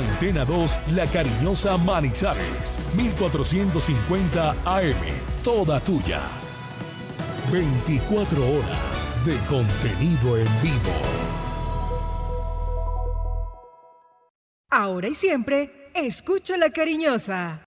Antena 2, La Cariñosa Manizales, 1450 AM, toda tuya. 24 horas de contenido en vivo. Ahora y siempre, escucha La Cariñosa.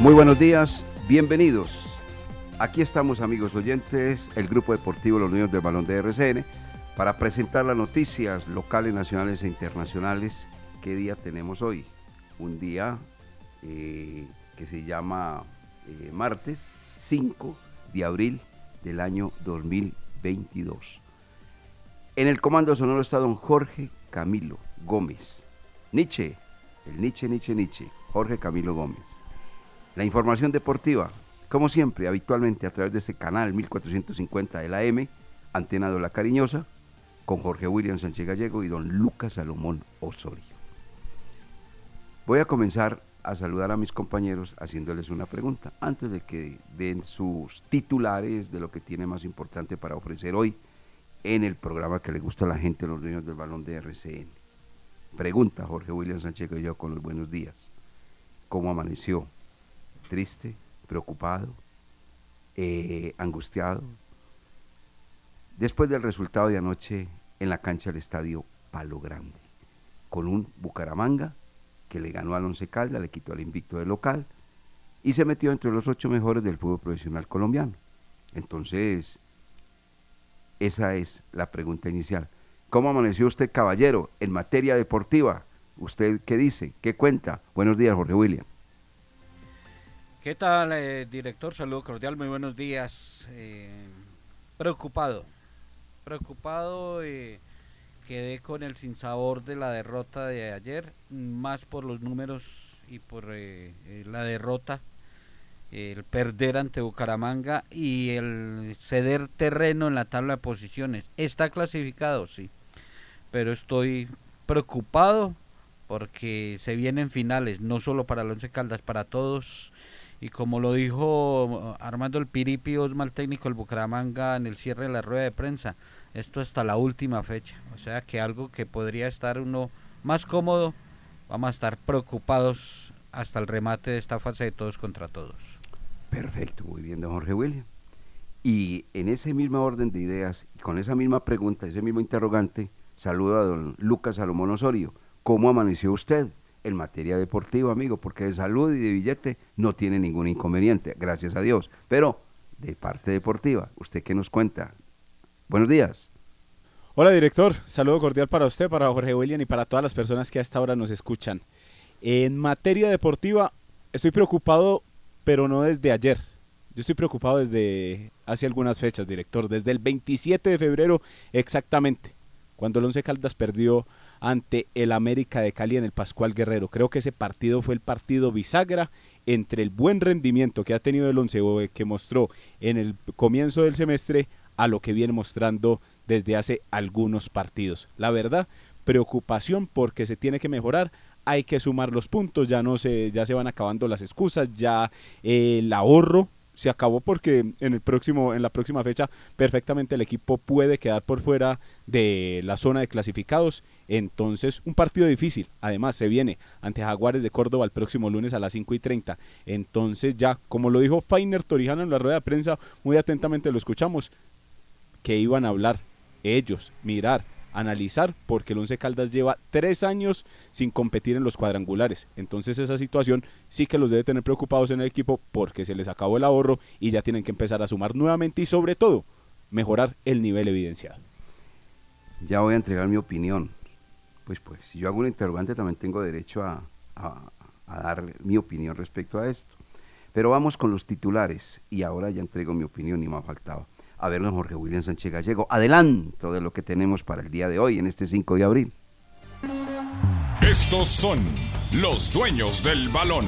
Muy buenos días, bienvenidos. Aquí estamos amigos oyentes, el Grupo Deportivo Los Niños del Balón de RCN, para presentar las noticias locales, nacionales e internacionales. ¿Qué día tenemos hoy? Un día eh, que se llama eh, martes 5 de abril del año 2022. En el comando sonoro está don Jorge Camilo Gómez. Nietzsche, el Nietzsche, Nietzsche, Nietzsche, Jorge Camilo Gómez. La información deportiva, como siempre, habitualmente a través de este canal 1450 de la M, Antena de la Cariñosa, con Jorge William Sánchez Gallego y don Lucas Salomón Osorio. Voy a comenzar a saludar a mis compañeros haciéndoles una pregunta, antes de que den sus titulares de lo que tiene más importante para ofrecer hoy en el programa que le gusta a la gente, los niños del balón de RCN. Pregunta Jorge William Sánchez Gallego con los buenos días. ¿Cómo amaneció? Triste, preocupado, eh, angustiado. Después del resultado de anoche en la cancha del estadio Palo Grande, con un Bucaramanga que le ganó al Once Caldas, le quitó el invicto del local y se metió entre los ocho mejores del fútbol profesional colombiano. Entonces, esa es la pregunta inicial. ¿Cómo amaneció usted, caballero, en materia deportiva? ¿Usted qué dice? ¿Qué cuenta? Buenos días, Jorge William. ¿Qué tal, eh, director? Saludo cordial, muy buenos días. Eh, preocupado, preocupado, eh, quedé con el sinsabor de la derrota de ayer, más por los números y por la derrota, el perder ante Bucaramanga y el ceder terreno en la tabla de posiciones. Está clasificado, sí, pero estoy preocupado porque se vienen finales, no solo para el Once Caldas, para todos y como lo dijo Armando el Piripi Osma, técnico del Bucaramanga en el cierre de la rueda de prensa, esto hasta la última fecha. O sea que algo que podría estar uno más cómodo, vamos a estar preocupados hasta el remate de esta fase de todos contra todos. Perfecto, muy bien, don Jorge William. Y en ese mismo orden de ideas, con esa misma pregunta, ese mismo interrogante, saludo a don Lucas Salomón Osorio. ¿Cómo amaneció usted? En materia deportiva, amigo, porque de salud y de billete no tiene ningún inconveniente, gracias a Dios. Pero de parte deportiva, ¿usted qué nos cuenta? Buenos días. Hola, director. Saludo cordial para usted, para Jorge William y para todas las personas que a esta hora nos escuchan. En materia deportiva, estoy preocupado, pero no desde ayer. Yo estoy preocupado desde hace algunas fechas, director. Desde el 27 de febrero exactamente, cuando el Once Caldas perdió ante el América de Cali en el Pascual Guerrero. Creo que ese partido fue el partido bisagra entre el buen rendimiento que ha tenido el Once que mostró en el comienzo del semestre a lo que viene mostrando desde hace algunos partidos. La verdad, preocupación porque se tiene que mejorar hay que sumar los puntos, ya no se, ya se van acabando las excusas, ya eh, el ahorro se acabó porque en el próximo, en la próxima fecha, perfectamente el equipo puede quedar por fuera de la zona de clasificados. Entonces, un partido difícil. Además, se viene ante Jaguares de Córdoba el próximo lunes a las 5 y 30. Entonces, ya, como lo dijo Fainer Torijano en la rueda de prensa, muy atentamente lo escuchamos, que iban a hablar ellos, mirar, analizar porque el Once Caldas lleva tres años sin competir en los cuadrangulares. Entonces esa situación sí que los debe tener preocupados en el equipo porque se les acabó el ahorro y ya tienen que empezar a sumar nuevamente y sobre todo mejorar el nivel evidenciado. Ya voy a entregar mi opinión. Pues pues, si yo hago un interrogante también tengo derecho a, a dar mi opinión respecto a esto. Pero vamos con los titulares y ahora ya entrego mi opinión y me ha faltado a verlo Jorge William Sánchez Gallego. Adelanto de lo que tenemos para el día de hoy, en este 5 de abril. Estos son los dueños del balón.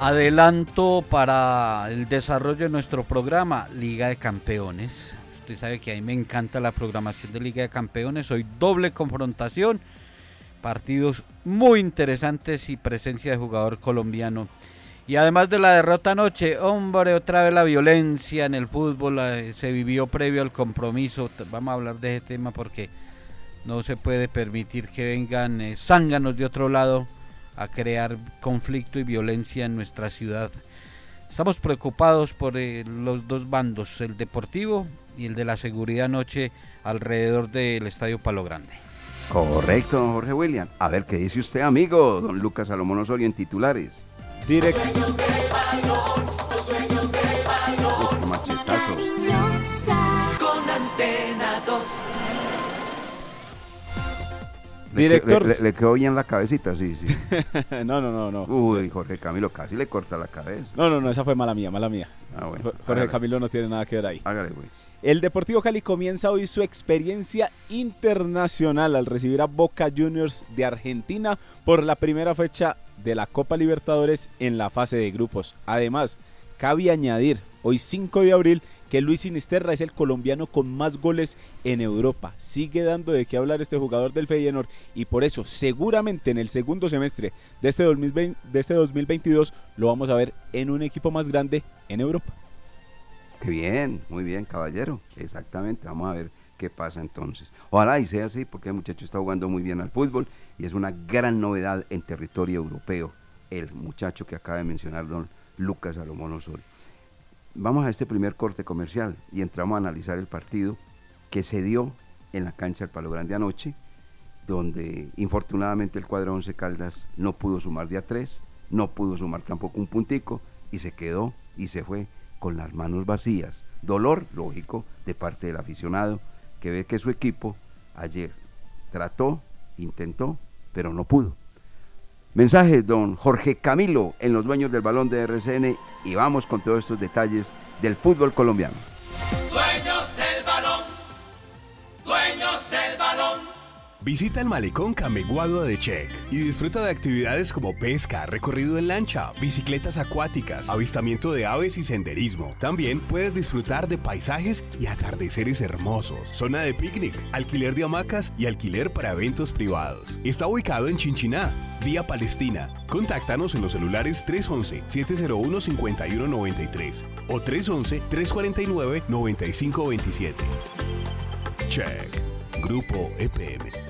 Adelanto para el desarrollo de nuestro programa Liga de Campeones. Usted sabe que a mí me encanta la programación de Liga de Campeones. Hoy doble confrontación partidos muy interesantes y presencia de jugador colombiano. Y además de la derrota anoche, hombre, otra vez la violencia en el fútbol se vivió previo al compromiso. Vamos a hablar de ese tema porque no se puede permitir que vengan eh, zánganos de otro lado a crear conflicto y violencia en nuestra ciudad. Estamos preocupados por eh, los dos bandos, el deportivo y el de la seguridad anoche alrededor del Estadio Palo Grande. Correcto, don Jorge William. A ver, ¿qué dice usted, amigo? Don Lucas Salomón Osorio en titulares. Directo. machetazo. Con antena 2. Director. Le, le, quedó bien la cabecita, sí, sí. no, no, no, no. Uy, Jorge Camilo casi le corta la cabeza. No, no, no, esa fue mala mía, mala mía. Ah, bueno. Jorge hágale, Camilo no tiene nada que ver ahí. Hágale, pues. El Deportivo Cali comienza hoy su experiencia internacional al recibir a Boca Juniors de Argentina por la primera fecha de la Copa Libertadores en la fase de grupos. Además, cabe añadir, hoy 5 de abril, que Luis Sinisterra es el colombiano con más goles en Europa. Sigue dando de qué hablar este jugador del Feyenoord y por eso seguramente en el segundo semestre de este, 2020, de este 2022 lo vamos a ver en un equipo más grande en Europa. Qué bien, muy bien, caballero. Exactamente, vamos a ver qué pasa entonces. Ojalá y sea así, porque el muchacho está jugando muy bien al fútbol y es una gran novedad en territorio europeo, el muchacho que acaba de mencionar don Lucas Salomón Osorio. Vamos a este primer corte comercial y entramos a analizar el partido que se dio en la cancha del Palo Grande anoche, donde infortunadamente el cuadro 11 Caldas no pudo sumar de a tres, no pudo sumar tampoco un puntico y se quedó y se fue con las manos vacías. Dolor, lógico, de parte del aficionado que ve que su equipo ayer trató, intentó, pero no pudo. Mensaje, don Jorge Camilo, en los dueños del balón de RCN, y vamos con todos estos detalles del fútbol colombiano. Visita el malecón Cameguado de Check y disfruta de actividades como pesca, recorrido en lancha, bicicletas acuáticas, avistamiento de aves y senderismo. También puedes disfrutar de paisajes y atardeceres hermosos, zona de picnic, alquiler de hamacas y alquiler para eventos privados. Está ubicado en Chinchiná, vía Palestina. Contáctanos en los celulares 311-701-5193 o 311-349-9527. Check. Grupo EPM.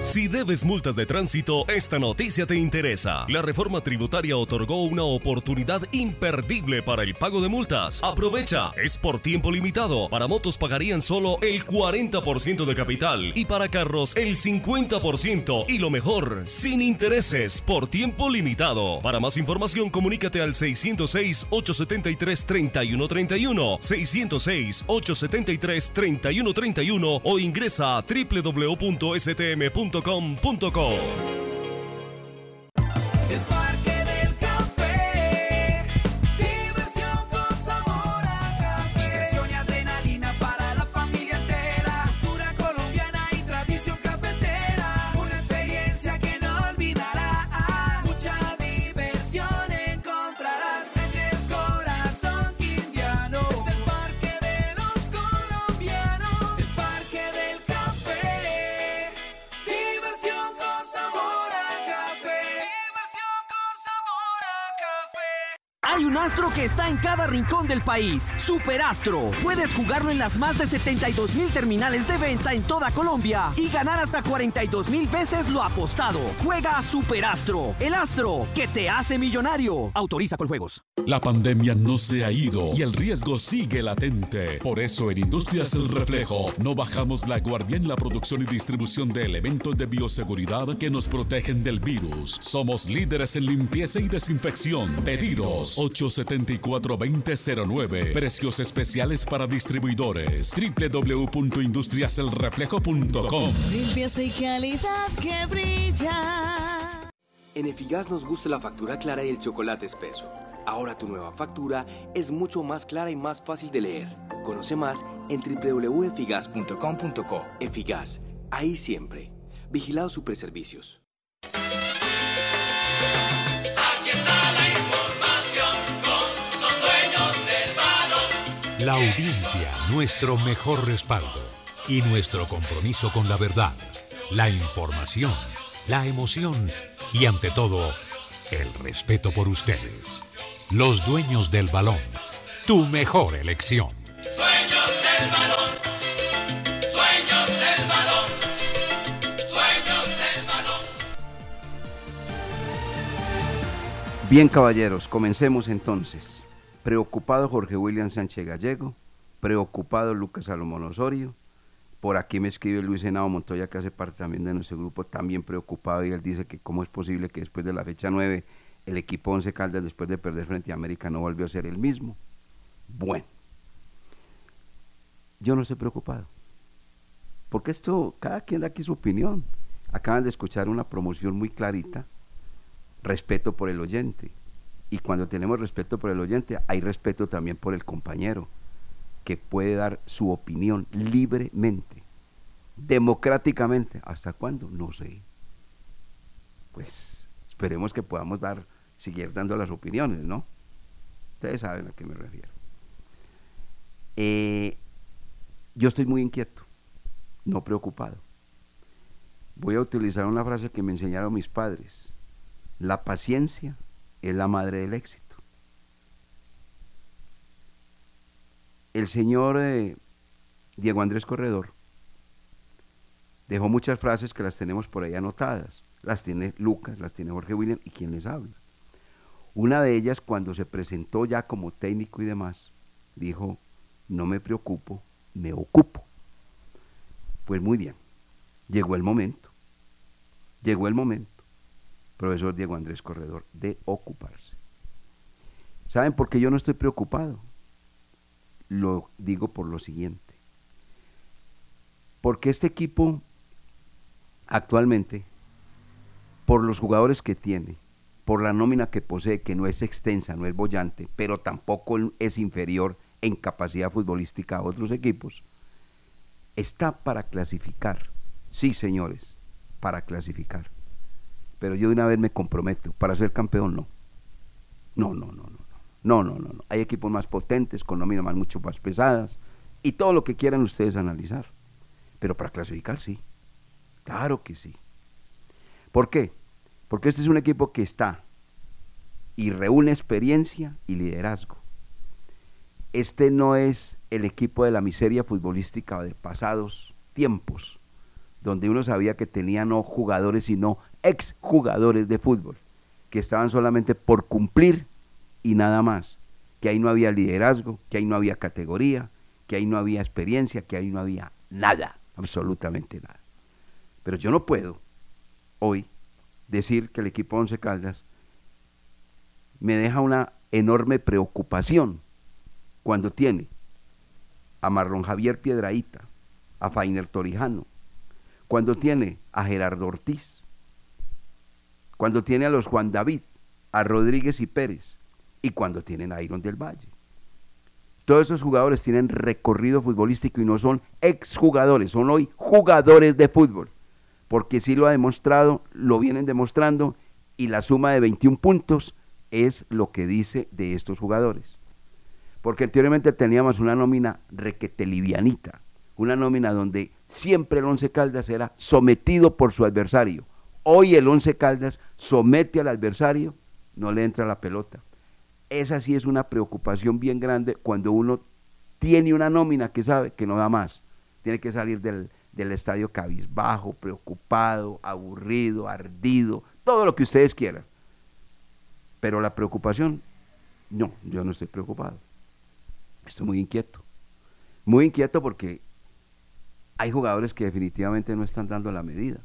Si debes multas de tránsito, esta noticia te interesa. La reforma tributaria otorgó una oportunidad imperdible para el pago de multas. Aprovecha, es por tiempo limitado. Para motos pagarían solo el 40% de capital y para carros el 50% y lo mejor, sin intereses, por tiempo limitado. Para más información, comunícate al 606-873-3131, 606-873-3131 o ingresa a www.stm.com www.radiomundo.com.co com.co. que está en cada rincón del país. Superastro. Puedes jugarlo en las más de 72 mil terminales de venta en toda Colombia y ganar hasta 42 mil veces lo apostado. Juega Superastro. El astro que te hace millonario. Autoriza con juegos. La pandemia no se ha ido y el riesgo sigue latente. Por eso en Industrias El Reflejo no bajamos la guardia en la producción y distribución de elementos de bioseguridad que nos protegen del virus. Somos líderes en limpieza y desinfección. Pedidos 874-2009. Precios especiales para distribuidores. www.industriaselreflejo.com. Limpieza y calidad que brilla. En Efigas nos gusta la factura clara y el chocolate espeso. Ahora tu nueva factura es mucho más clara y más fácil de leer. Conoce más en www.efigas.com.co. Efigas, ahí siempre. Vigilado Superservicios. La audiencia, nuestro mejor respaldo y nuestro compromiso con la verdad, la información, la emoción y ante todo, el respeto por ustedes. Los dueños del balón. Tu mejor elección. Dueños del balón. Dueños del balón. Dueños del balón. Bien, caballeros, comencemos entonces. Preocupado Jorge William Sánchez Gallego, preocupado Lucas Salomón Osorio. Por aquí me escribe Luis Henao Montoya, que hace parte también de nuestro grupo, también preocupado, y él dice que cómo es posible que después de la fecha 9 el equipo Once Caldas después de perder frente a América no volvió a ser el mismo. Bueno, yo no estoy preocupado. Porque esto, cada quien da aquí su opinión. Acaban de escuchar una promoción muy clarita, respeto por el oyente. Y cuando tenemos respeto por el oyente, hay respeto también por el compañero, que puede dar su opinión libremente, democráticamente. ¿Hasta cuándo? No sé. Pues esperemos que podamos dar seguir dando las opiniones, ¿no? Ustedes saben a qué me refiero. Eh, yo estoy muy inquieto, no preocupado. Voy a utilizar una frase que me enseñaron mis padres. La paciencia es la madre del éxito. El señor eh, Diego Andrés Corredor dejó muchas frases que las tenemos por ahí anotadas. Las tiene Lucas, las tiene Jorge William y quien les habla. Una de ellas, cuando se presentó ya como técnico y demás, dijo, no me preocupo, me ocupo. Pues muy bien, llegó el momento, llegó el momento, profesor Diego Andrés Corredor, de ocuparse. ¿Saben por qué yo no estoy preocupado? Lo digo por lo siguiente. Porque este equipo actualmente, por los jugadores que tiene, por la nómina que posee, que no es extensa, no es bollante, pero tampoco es inferior en capacidad futbolística a otros equipos, está para clasificar. Sí, señores, para clasificar. Pero yo de una vez me comprometo, para ser campeón no. No, no, no, no. No, no, no, no. Hay equipos más potentes, con nóminas más, mucho más pesadas, y todo lo que quieran ustedes analizar. Pero para clasificar sí. Claro que sí. ¿Por qué? Porque este es un equipo que está y reúne experiencia y liderazgo. Este no es el equipo de la miseria futbolística de pasados tiempos, donde uno sabía que tenía no jugadores, sino exjugadores de fútbol, que estaban solamente por cumplir y nada más, que ahí no había liderazgo, que ahí no había categoría, que ahí no había experiencia, que ahí no había nada, absolutamente nada. Pero yo no puedo hoy decir que el equipo Once Caldas me deja una enorme preocupación cuando tiene a Marlon Javier Piedraíta, a Fainer Torijano, cuando tiene a Gerardo Ortiz, cuando tiene a los Juan David, a Rodríguez y Pérez, y cuando tienen a Iron del Valle. Todos esos jugadores tienen recorrido futbolístico y no son exjugadores, son hoy jugadores de fútbol, porque sí lo ha demostrado, lo vienen demostrando, y la suma de 21 puntos es lo que dice de estos jugadores. Porque anteriormente teníamos una nómina requete livianita, una nómina donde siempre el Once Caldas era sometido por su adversario. Hoy el Once Caldas somete al adversario, no le entra la pelota. Esa sí es una preocupación bien grande cuando uno tiene una nómina que sabe que no da más. Tiene que salir del, del estadio cabizbajo, preocupado, aburrido, ardido, todo lo que ustedes quieran. Pero la preocupación, no, yo no estoy preocupado. Estoy muy inquieto. Muy inquieto porque hay jugadores que definitivamente no están dando la medida.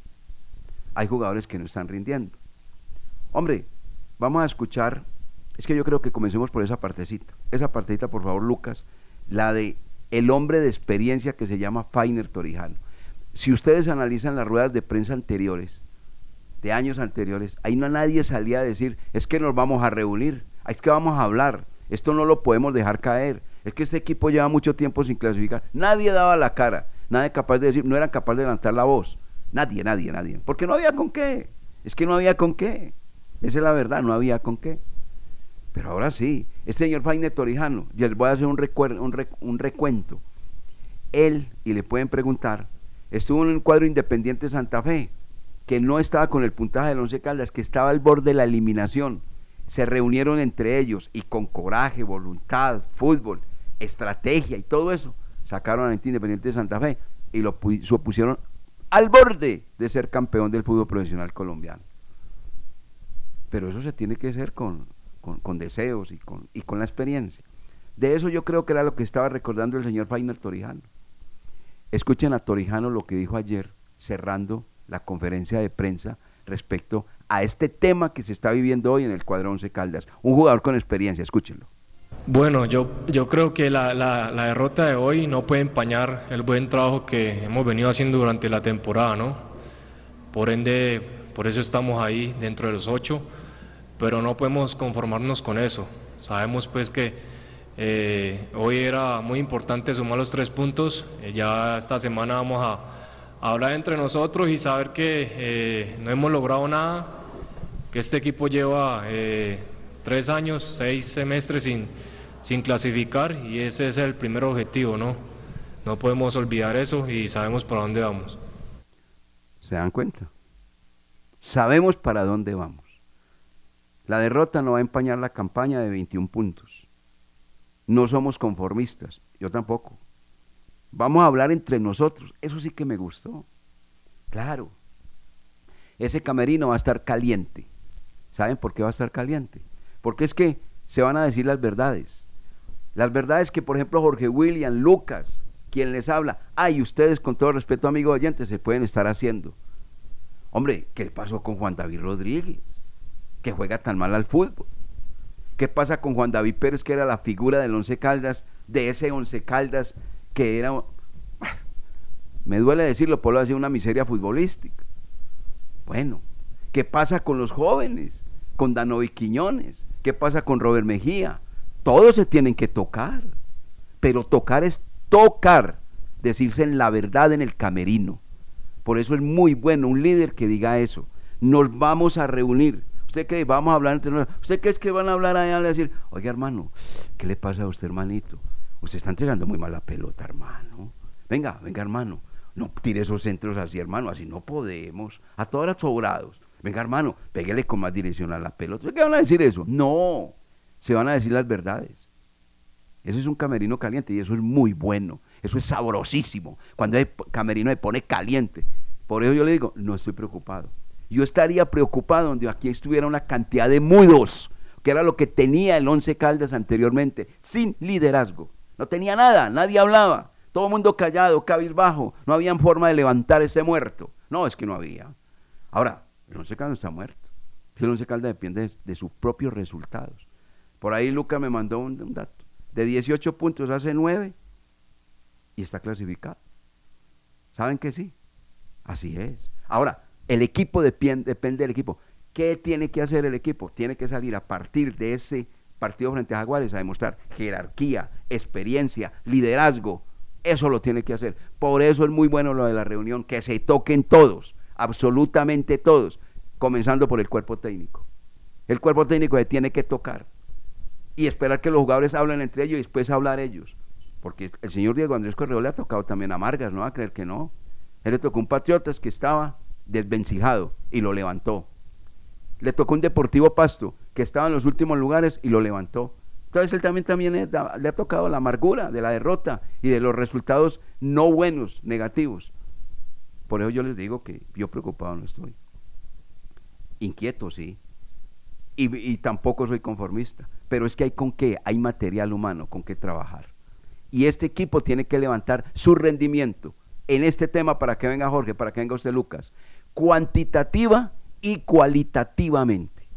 Hay jugadores que no están rindiendo. Hombre, vamos a escuchar, es que yo creo que comencemos por esa partecita. Esa partecita, por favor, Lucas, la de el hombre de experiencia que se llama Fainer Torijano. Si ustedes analizan las ruedas de prensa anteriores, de años anteriores, ahí no nadie salía a decir, es que nos vamos a reunir, es que vamos a hablar, esto no lo podemos dejar caer, es que este equipo lleva mucho tiempo sin clasificar. Nadie daba la cara, nadie capaz de decir, no eran capaz de levantar la voz, nadie, nadie, nadie, porque no había con qué, es que no había con qué, esa es la verdad, no había con qué. Pero ahora sí, este señor Faine Torijano, y les voy a hacer un, un, un recuento. Él, y le pueden preguntar, estuvo en un cuadro independiente Santa Fe, que no estaba con el puntaje del Once Caldas, que estaba al borde de la eliminación. Se reunieron entre ellos y con coraje, voluntad, fútbol, estrategia y todo eso, sacaron a Independiente de Santa Fe y lo pusieron al borde de ser campeón del fútbol profesional colombiano. Pero eso se tiene que hacer con, con, deseos y con, y con la experiencia. De eso yo creo que era lo que estaba recordando el señor Fainer Torijano. Escuchen a Torijano lo que dijo ayer, cerrando la conferencia de prensa respecto a este tema que se está viviendo hoy en el cuadro 11 Caldas. Un jugador con experiencia, escúchenlo. Bueno, yo, yo creo que la, la, derrota de hoy no puede empañar el buen trabajo que hemos venido haciendo durante la temporada, ¿no? Por ende, por eso estamos ahí dentro de los ocho, pero no podemos conformarnos con eso. Sabemos pues que eh, hoy era muy importante sumar los tres puntos, eh, ya esta semana vamos a hablar entre nosotros y saber que eh, no hemos logrado nada, que este equipo lleva eh, tres años, seis semestres sin, sin clasificar y ese es el primer objetivo, ¿no? No podemos olvidar eso y sabemos para dónde vamos. ¿Se dan cuenta? Sabemos para dónde vamos. La derrota no va a empañar la campaña de 21 puntos. No somos conformistas, yo tampoco. Vamos a hablar entre nosotros. Eso sí que me gustó. Claro. Ese camerino va a estar caliente. ¿Saben por qué va a estar caliente? Porque es que se van a decir las verdades. Las verdades que, por ejemplo, Jorge William, Lucas, quien les habla, ay, ustedes con todo respeto, amigos oyentes, se pueden estar haciendo. Hombre, ¿qué pasó con Juan David Rodríguez? Que juega tan mal al fútbol. ¿Qué pasa con Juan David Pérez, que era la figura del Once Caldas, de ese Once Caldas que era, me duele decirlo, por lo hacer una miseria futbolística. Bueno, ¿qué pasa con los jóvenes? Con Danovi Quiñones, ¿qué pasa con Robert Mejía? Todos se tienen que tocar, pero tocar es tocar, decirse en la verdad en el camerino. Por eso es muy bueno un líder que diga eso. Nos vamos a reunir. ¿Usted cree? Vamos a hablar entre nosotros. ¿Usted cree que van a hablar allá y decir, oye hermano, ¿qué le pasa a usted hermanito? Usted está entregando muy mal la pelota, hermano. Venga, venga, hermano. No tire esos centros así, hermano. Así no podemos. A todas las sobrados. Venga, hermano, pégale con más dirección a la pelota. ¿Qué van a decir eso? No. Se van a decir las verdades. Eso es un camerino caliente y eso es muy bueno. Eso es sabrosísimo. Cuando el camerino se pone caliente. Por eso yo le digo, no estoy preocupado. Yo estaría preocupado donde aquí estuviera una cantidad de mudos, que era lo que tenía el Once Caldas anteriormente, sin liderazgo. No tenía nada, nadie hablaba, todo el mundo callado, cabizbajo, no había forma de levantar ese muerto. No, es que no había. Ahora, el Once Caldas está muerto. El Once Caldas depende de, de sus propios resultados. Por ahí Luca me mandó un, dato. De 18 puntos hace 9 y está clasificado. ¿Saben que sí? Así es. Ahora, el equipo depende, depende del equipo. ¿Qué tiene que hacer el equipo? Tiene que salir a partir de ese partido frente a Jaguares a demostrar jerarquía, experiencia, liderazgo. Eso lo tiene que hacer. Por eso es muy bueno lo de la reunión, que se toquen todos, absolutamente todos, comenzando por el cuerpo técnico. El cuerpo técnico se tiene que tocar y esperar que los jugadores hablen entre ellos y después hablar ellos. Porque el señor Diego Andrés Correo le ha tocado también a no va a creer que no. Él le tocó un Patriotas que estaba desvencijado y lo levantó. Le tocó un Deportivo Pasto que estaba en los últimos lugares y lo levantó. Entonces él también, también le ha tocado la amargura de la derrota y de los resultados no buenos, negativos. Por eso yo les digo que yo preocupado no estoy. Inquieto, sí. Y, tampoco soy conformista. Pero es que hay con qué, hay material humano con qué trabajar. Y este equipo tiene que levantar su rendimiento en este tema para que venga Jorge, para que venga usted Lucas, cuantitativa y cualitativamente.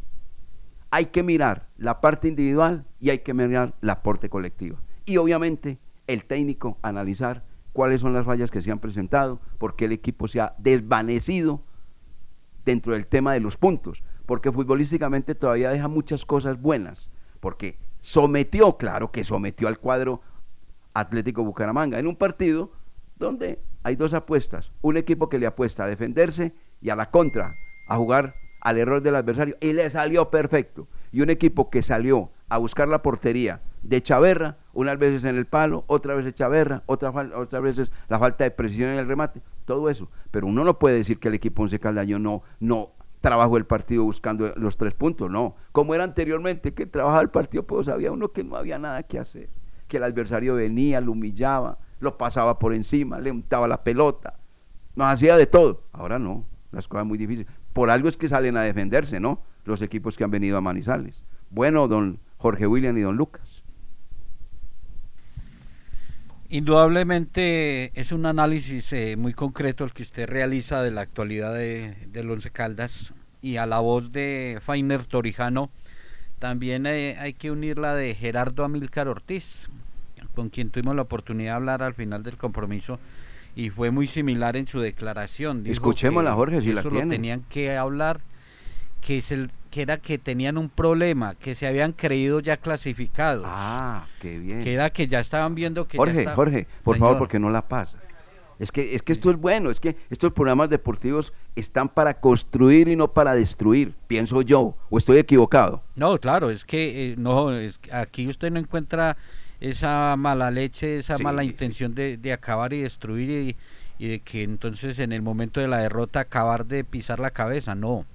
Hay que mirar la parte individual y hay que mirar la aporte colectiva. Y obviamente el técnico analizar cuáles son las fallas que se han presentado, por qué el equipo se ha desvanecido dentro del tema de los puntos, porque futbolísticamente todavía deja muchas cosas buenas, porque sometió, claro que sometió al cuadro Atlético Bucaramanga en un partido donde hay dos apuestas, un equipo que le apuesta a defenderse y a la contra, a jugar al error del adversario, y le salió perfecto, y un equipo que salió a buscar la portería de Chaverra, unas veces en el palo, otra vez de Chaverra, otra otras veces la falta de precisión en el remate, todo eso. Pero uno no puede decir que el equipo Once Caldaño no, no trabajó el partido buscando los tres puntos, no. Como era anteriormente, que trabajaba el partido, pues sabía uno que no había nada que hacer, que el adversario venía, lo humillaba, lo pasaba por encima, le untaba la pelota, nos hacía de todo. Ahora no, las cosas muy difíciles. Por algo es que salen a defenderse, ¿no? Los equipos que han venido a Manizales. Bueno, don Jorge William y don Lucas. Indudablemente es un análisis eh, muy concreto el que usted realiza de la actualidad de, del Once Caldas y a la voz de Fainer Torijano también eh, hay que unir la de Gerardo Amílcar Ortiz, con quien tuvimos la oportunidad de hablar al final del compromiso y fue muy similar en su declaración. Escuchémosla, Jorge, si la eso lo tiene. tenían que hablar, que, es el, que era que tenían un problema, que se habían creído ya clasificados. Ah, qué bien. Que era que ya estaban viendo que ya Jorge, Jorge, por favor, porque no la pasa. Es que, es que esto es bueno, es que estos programas deportivos están para construir y no para destruir, pienso yo, o estoy equivocado. No, claro, es que eh, no, es que aquí usted no encuentra esa mala leche, esa Sí, mala intención de, de acabar y destruir y, y de que entonces en el momento de la derrota acabar de pisar la cabeza, no.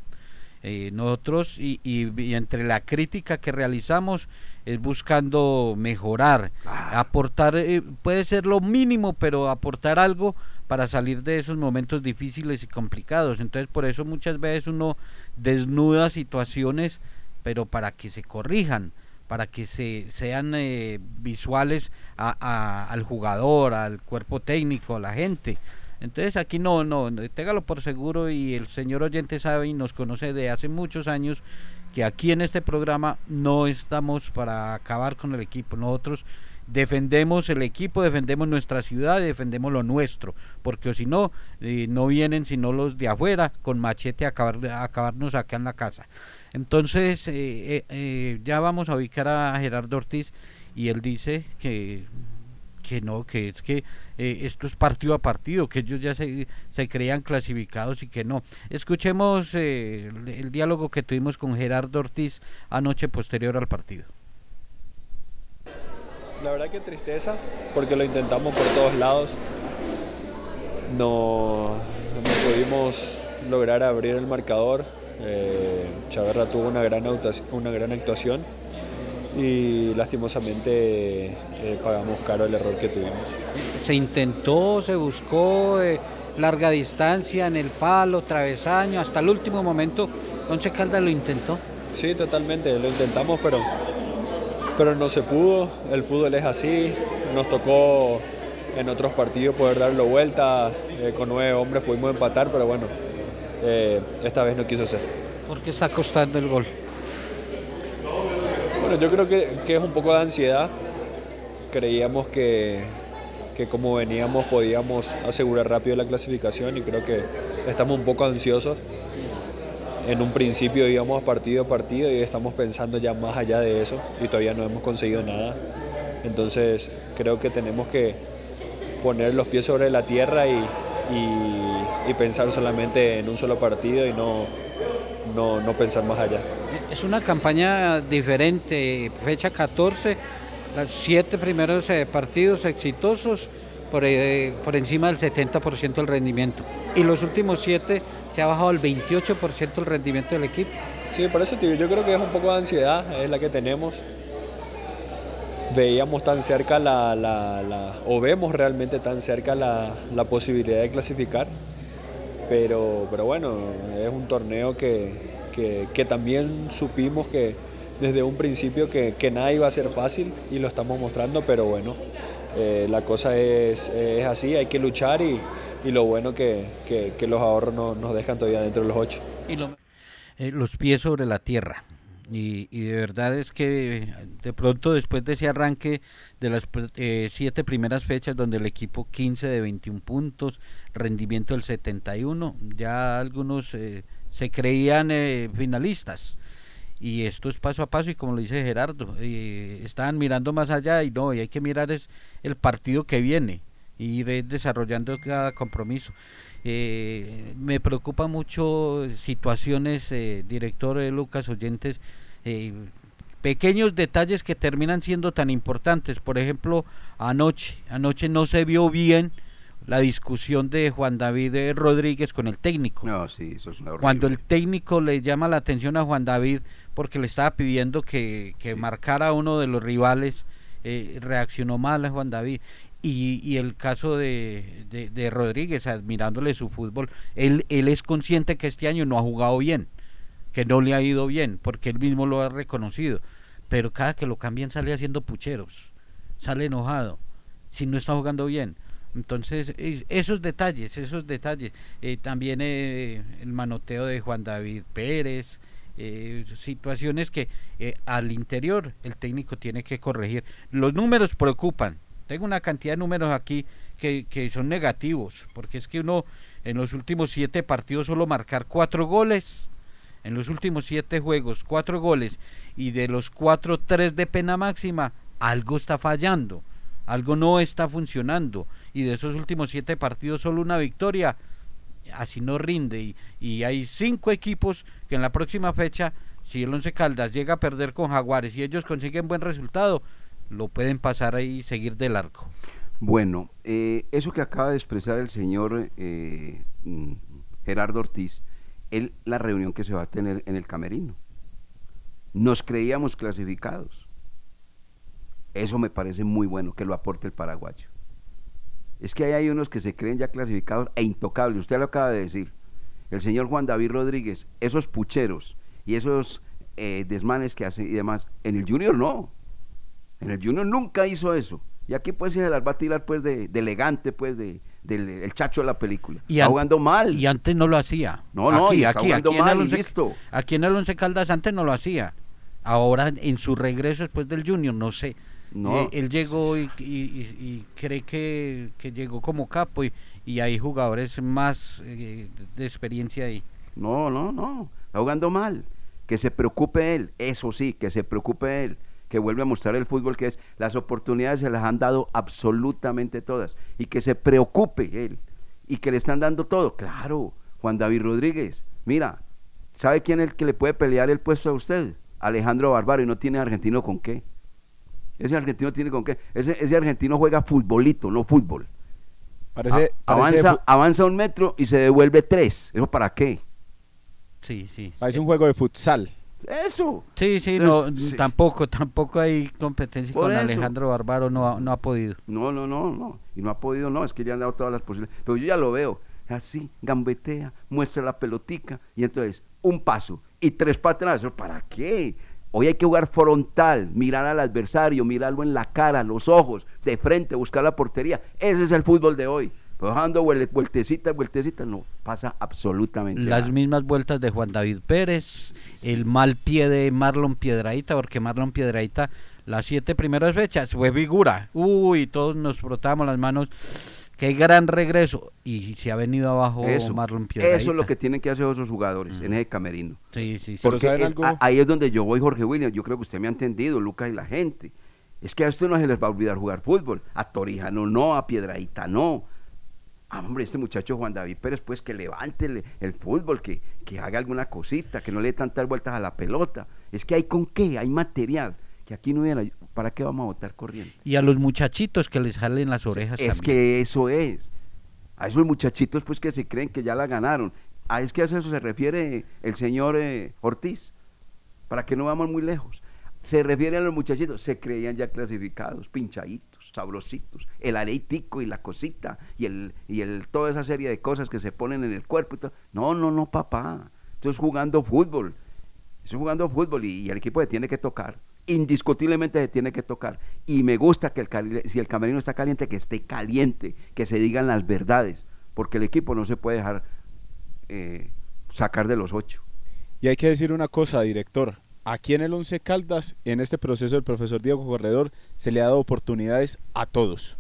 Eh, nosotros y, y- y entre la crítica que realizamos es buscando mejorar, aportar, eh, puede ser lo mínimo, pero aportar algo para salir de esos momentos difíciles y complicados. Entonces por eso muchas veces uno desnuda situaciones, pero para que se corrijan, para que se sean eh, visuales a- a- al jugador, al cuerpo técnico, a la gente. Entonces aquí no, no, téngalo por seguro y el señor oyente sabe y nos conoce de hace muchos años que aquí en este programa no estamos para acabar con el equipo. Nosotros defendemos el equipo, defendemos nuestra ciudad, defendemos lo nuestro, porque si no, eh, no vienen sino los de afuera con machete a, acabar, a acabarnos acá en la casa. Entonces, eh, eh, eh, ya vamos a ubicar a Gerardo Ortiz y él dice que que no, que es que eh, esto es partido a partido, que ellos ya se, creían clasificados y que no. Escuchemos eh, el, diálogo que tuvimos con Gerardo Ortiz anoche posterior al partido. La verdad que tristeza, porque lo intentamos por todos lados. No, no pudimos lograr abrir el marcador. Eh, Chaverra tuvo una gran, una gran actuación y lastimosamente eh, pagamos caro el error que tuvimos. Se intentó, se buscó, eh, larga distancia, en el palo, travesaño, hasta el último momento. Once Caldas lo intentó. Sí, totalmente, lo intentamos, pero, pero no se pudo. El fútbol es así. Nos tocó en otros partidos poder darlo vuelta. eh, con nueve hombres pudimos empatar, pero bueno, esta vez no quiso ser. ¿Por qué está costando el gol? Bueno, yo creo que, es un poco de ansiedad. Creíamos que, que como veníamos podíamos asegurar rápido la clasificación y creo que estamos un poco ansiosos. En un principio íbamos partido a partido y estamos pensando ya más allá de eso y todavía no hemos conseguido nada. Entonces creo que tenemos que poner los pies sobre la tierra y, y- y pensar solamente en un solo partido y no, no, no pensar más allá. Es una campaña diferente, fecha 14, los siete primeros eh, partidos exitosos por, eh, por encima del 70% del rendimiento. Y los últimos siete se ha bajado al 28% el rendimiento del equipo. Sí, por eso digo, yo creo que es un poco de ansiedad, es la que tenemos. Veíamos tan cerca la, la- la- o vemos realmente tan cerca la, la posibilidad de clasificar, pero, pero bueno, es un torneo que, que- que también supimos que desde un principio que, que nada iba a ser fácil y lo estamos mostrando, pero bueno, eh, la cosa es, es así, hay que luchar y, y lo bueno que, que- que los ahorros no- nos dejan todavía dentro de los ocho. Eh, los pies sobre la tierra. Y, y de verdad es que de pronto después de ese arranque de las eh, siete primeras fechas donde el equipo 15 de 21 puntos, rendimiento del 71, ya algunos eh, se creían eh, finalistas. Y esto es paso a paso y como lo dice Gerardo, eh, estaban mirando más allá y no, y hay que mirar es el partido que viene y ir eh, desarrollando cada compromiso. Eh, me preocupa mucho situaciones, eh, director eh, Lucas Oyentes, pequeños detalles que terminan siendo tan importantes. Por ejemplo, anoche, anoche no se vio bien la discusión de Juan David eh, Rodríguez con el técnico. No, sí, eso es una Cuando el técnico le llama la atención a Juan David porque le estaba pidiendo que, que marcara a uno de los rivales, eh, reaccionó mal a Juan David. Y, y el caso de, de- de Rodríguez, admirándole su fútbol, él, él es consciente que este año no ha jugado bien, que no le ha ido bien, porque él mismo lo ha reconocido. Pero cada que lo cambian sale haciendo pucheros, sale enojado, si no está jugando bien. Entonces, es- esos detalles, esos detalles. Eh, también eh, el manoteo de Juan David Pérez, eh, situaciones que eh, al interior el técnico tiene que corregir. Los números preocupan. Tengo una cantidad de números aquí que, que son negativos, porque es que uno en los últimos siete partidos solo marcar cuatro goles, en los últimos siete juegos cuatro goles y de los cuatro tres de pena máxima, algo está fallando, algo no está funcionando y de esos últimos siete partidos solo una victoria, así no rinde y, hay cinco equipos que en la próxima fecha, si el Once Caldas llega a perder con Jaguares y ellos consiguen buen resultado, lo pueden pasar ahí y seguir del arco. Bueno, eh, eso que acaba de expresar el señor eh, mm, Gerardo Ortiz, él, la reunión que se va a tener en el camerino. Nos creíamos clasificados. Eso me parece muy bueno que lo aporte el paraguayo. Es que ahí hay unos que se creen ya clasificados e intocables. Usted lo acaba de decir. El señor Juan David Rodríguez, esos pucheros y esos eh, desmanes que hace y demás, en el Junior no. En el Junior nunca hizo eso. Y aquí pues se las va a tirar pues de, de elegante, pues de, del el chacho de la película. Y Está an- jugando mal. Y antes no lo hacía. No, no, aquí, y está aquí, aquí, en mal Once- listo. aquí en el Once Caldas antes no lo hacía. Ahora en su regreso después del Junior, no sé. No. Eh, él llegó y, y- y- y cree que, que llegó como capo y, y hay jugadores más eh, de experiencia ahí. No, no, no. Está jugando mal. Que se preocupe él. Eso sí, que se preocupe él. Que vuelve a mostrar el fútbol que es. Las oportunidades se las han dado absolutamente todas. Y que se preocupe él. Y que le están dando todo. Claro, Juan David Rodríguez. Mira, ¿sabe quién es el que le puede pelear el puesto a usted? Alejandro Barbaro. Y no tiene argentino con qué. Ese argentino tiene con qué. Ese, ese argentino juega futbolito, no fútbol. Parece- A- parece avanza, fu- avanza un metro y se devuelve tres. ¿Eso para qué? Sí, sí. Parece un juego de futsal. Eso. Sí, sí, no, sí. tampoco, tampoco hay competencia Por con eso. Alejandro Barbaro, no, ha- no ha podido. No, no, no, no. Y no ha podido, no. Es que le han dado todas las posibilidades. Pero yo ya lo veo. así, gambetea, muestra la pelotica y entonces un paso y tres para atrás. ¿Para qué? Hoy hay que jugar frontal, mirar al adversario, mirarlo en la cara, los ojos, de frente, buscar la portería. Ese es el fútbol de hoy. Pero dando vueltecitas, vueltecitas, no pasa absolutamente Las nada. mismas vueltas de Juan David Pérez, el mal pie de Marlon Piedradita, porque Marlon Piedradita las siete primeras fechas fue figura. Uy, todos nos frotamos las manos. Qué gran regreso. Y se ha venido abajo Eso, Marlon eso es lo que tienen que hacer esos jugadores en ese camerino. Sí, sí, sí. Porque Pero ¿saben eh, algo? a- ahí es donde yo voy, Jorge William. Yo creo que usted me ha entendido, Lucas y la gente. Es que a usted no se les va a olvidar jugar fútbol. A Torijano no, a Piedradita no. Ah, hombre, este muchacho Juan David Pérez, pues que levante el, el fútbol, que, que haga alguna cosita, que no le dé tantas vueltas a la pelota. Es que hay con qué, hay material. Que aquí no hubiera. ¿Para qué vamos a votar corriente? Y a los muchachitos que les jalen las orejas Es también. que eso es. A esos muchachitos pues que se creen que ya la ganaron. A es que a eso se refiere el señor eh, Ortiz. Para que no vamos muy lejos. Se refiere a los muchachitos, se creían ya clasificados, pinchaditos, sabrositos, el areitico y la cosita y el y el toda esa serie de cosas que se ponen en el cuerpo y todo. No, no, no, papá. Esto es jugando fútbol. Estoy jugando fútbol y, y el equipo se tiene que tocar. Indiscutiblemente se tiene que tocar. Y me gusta que el, si el camerino está caliente, que esté caliente, que se digan las verdades. Porque el equipo no se puede dejar eh, sacar de los ocho. Y hay que decir una cosa, director. Aquí en el Once Caldas, en este proceso del profesor Diego Corredor, se le ha dado oportunidades a todos.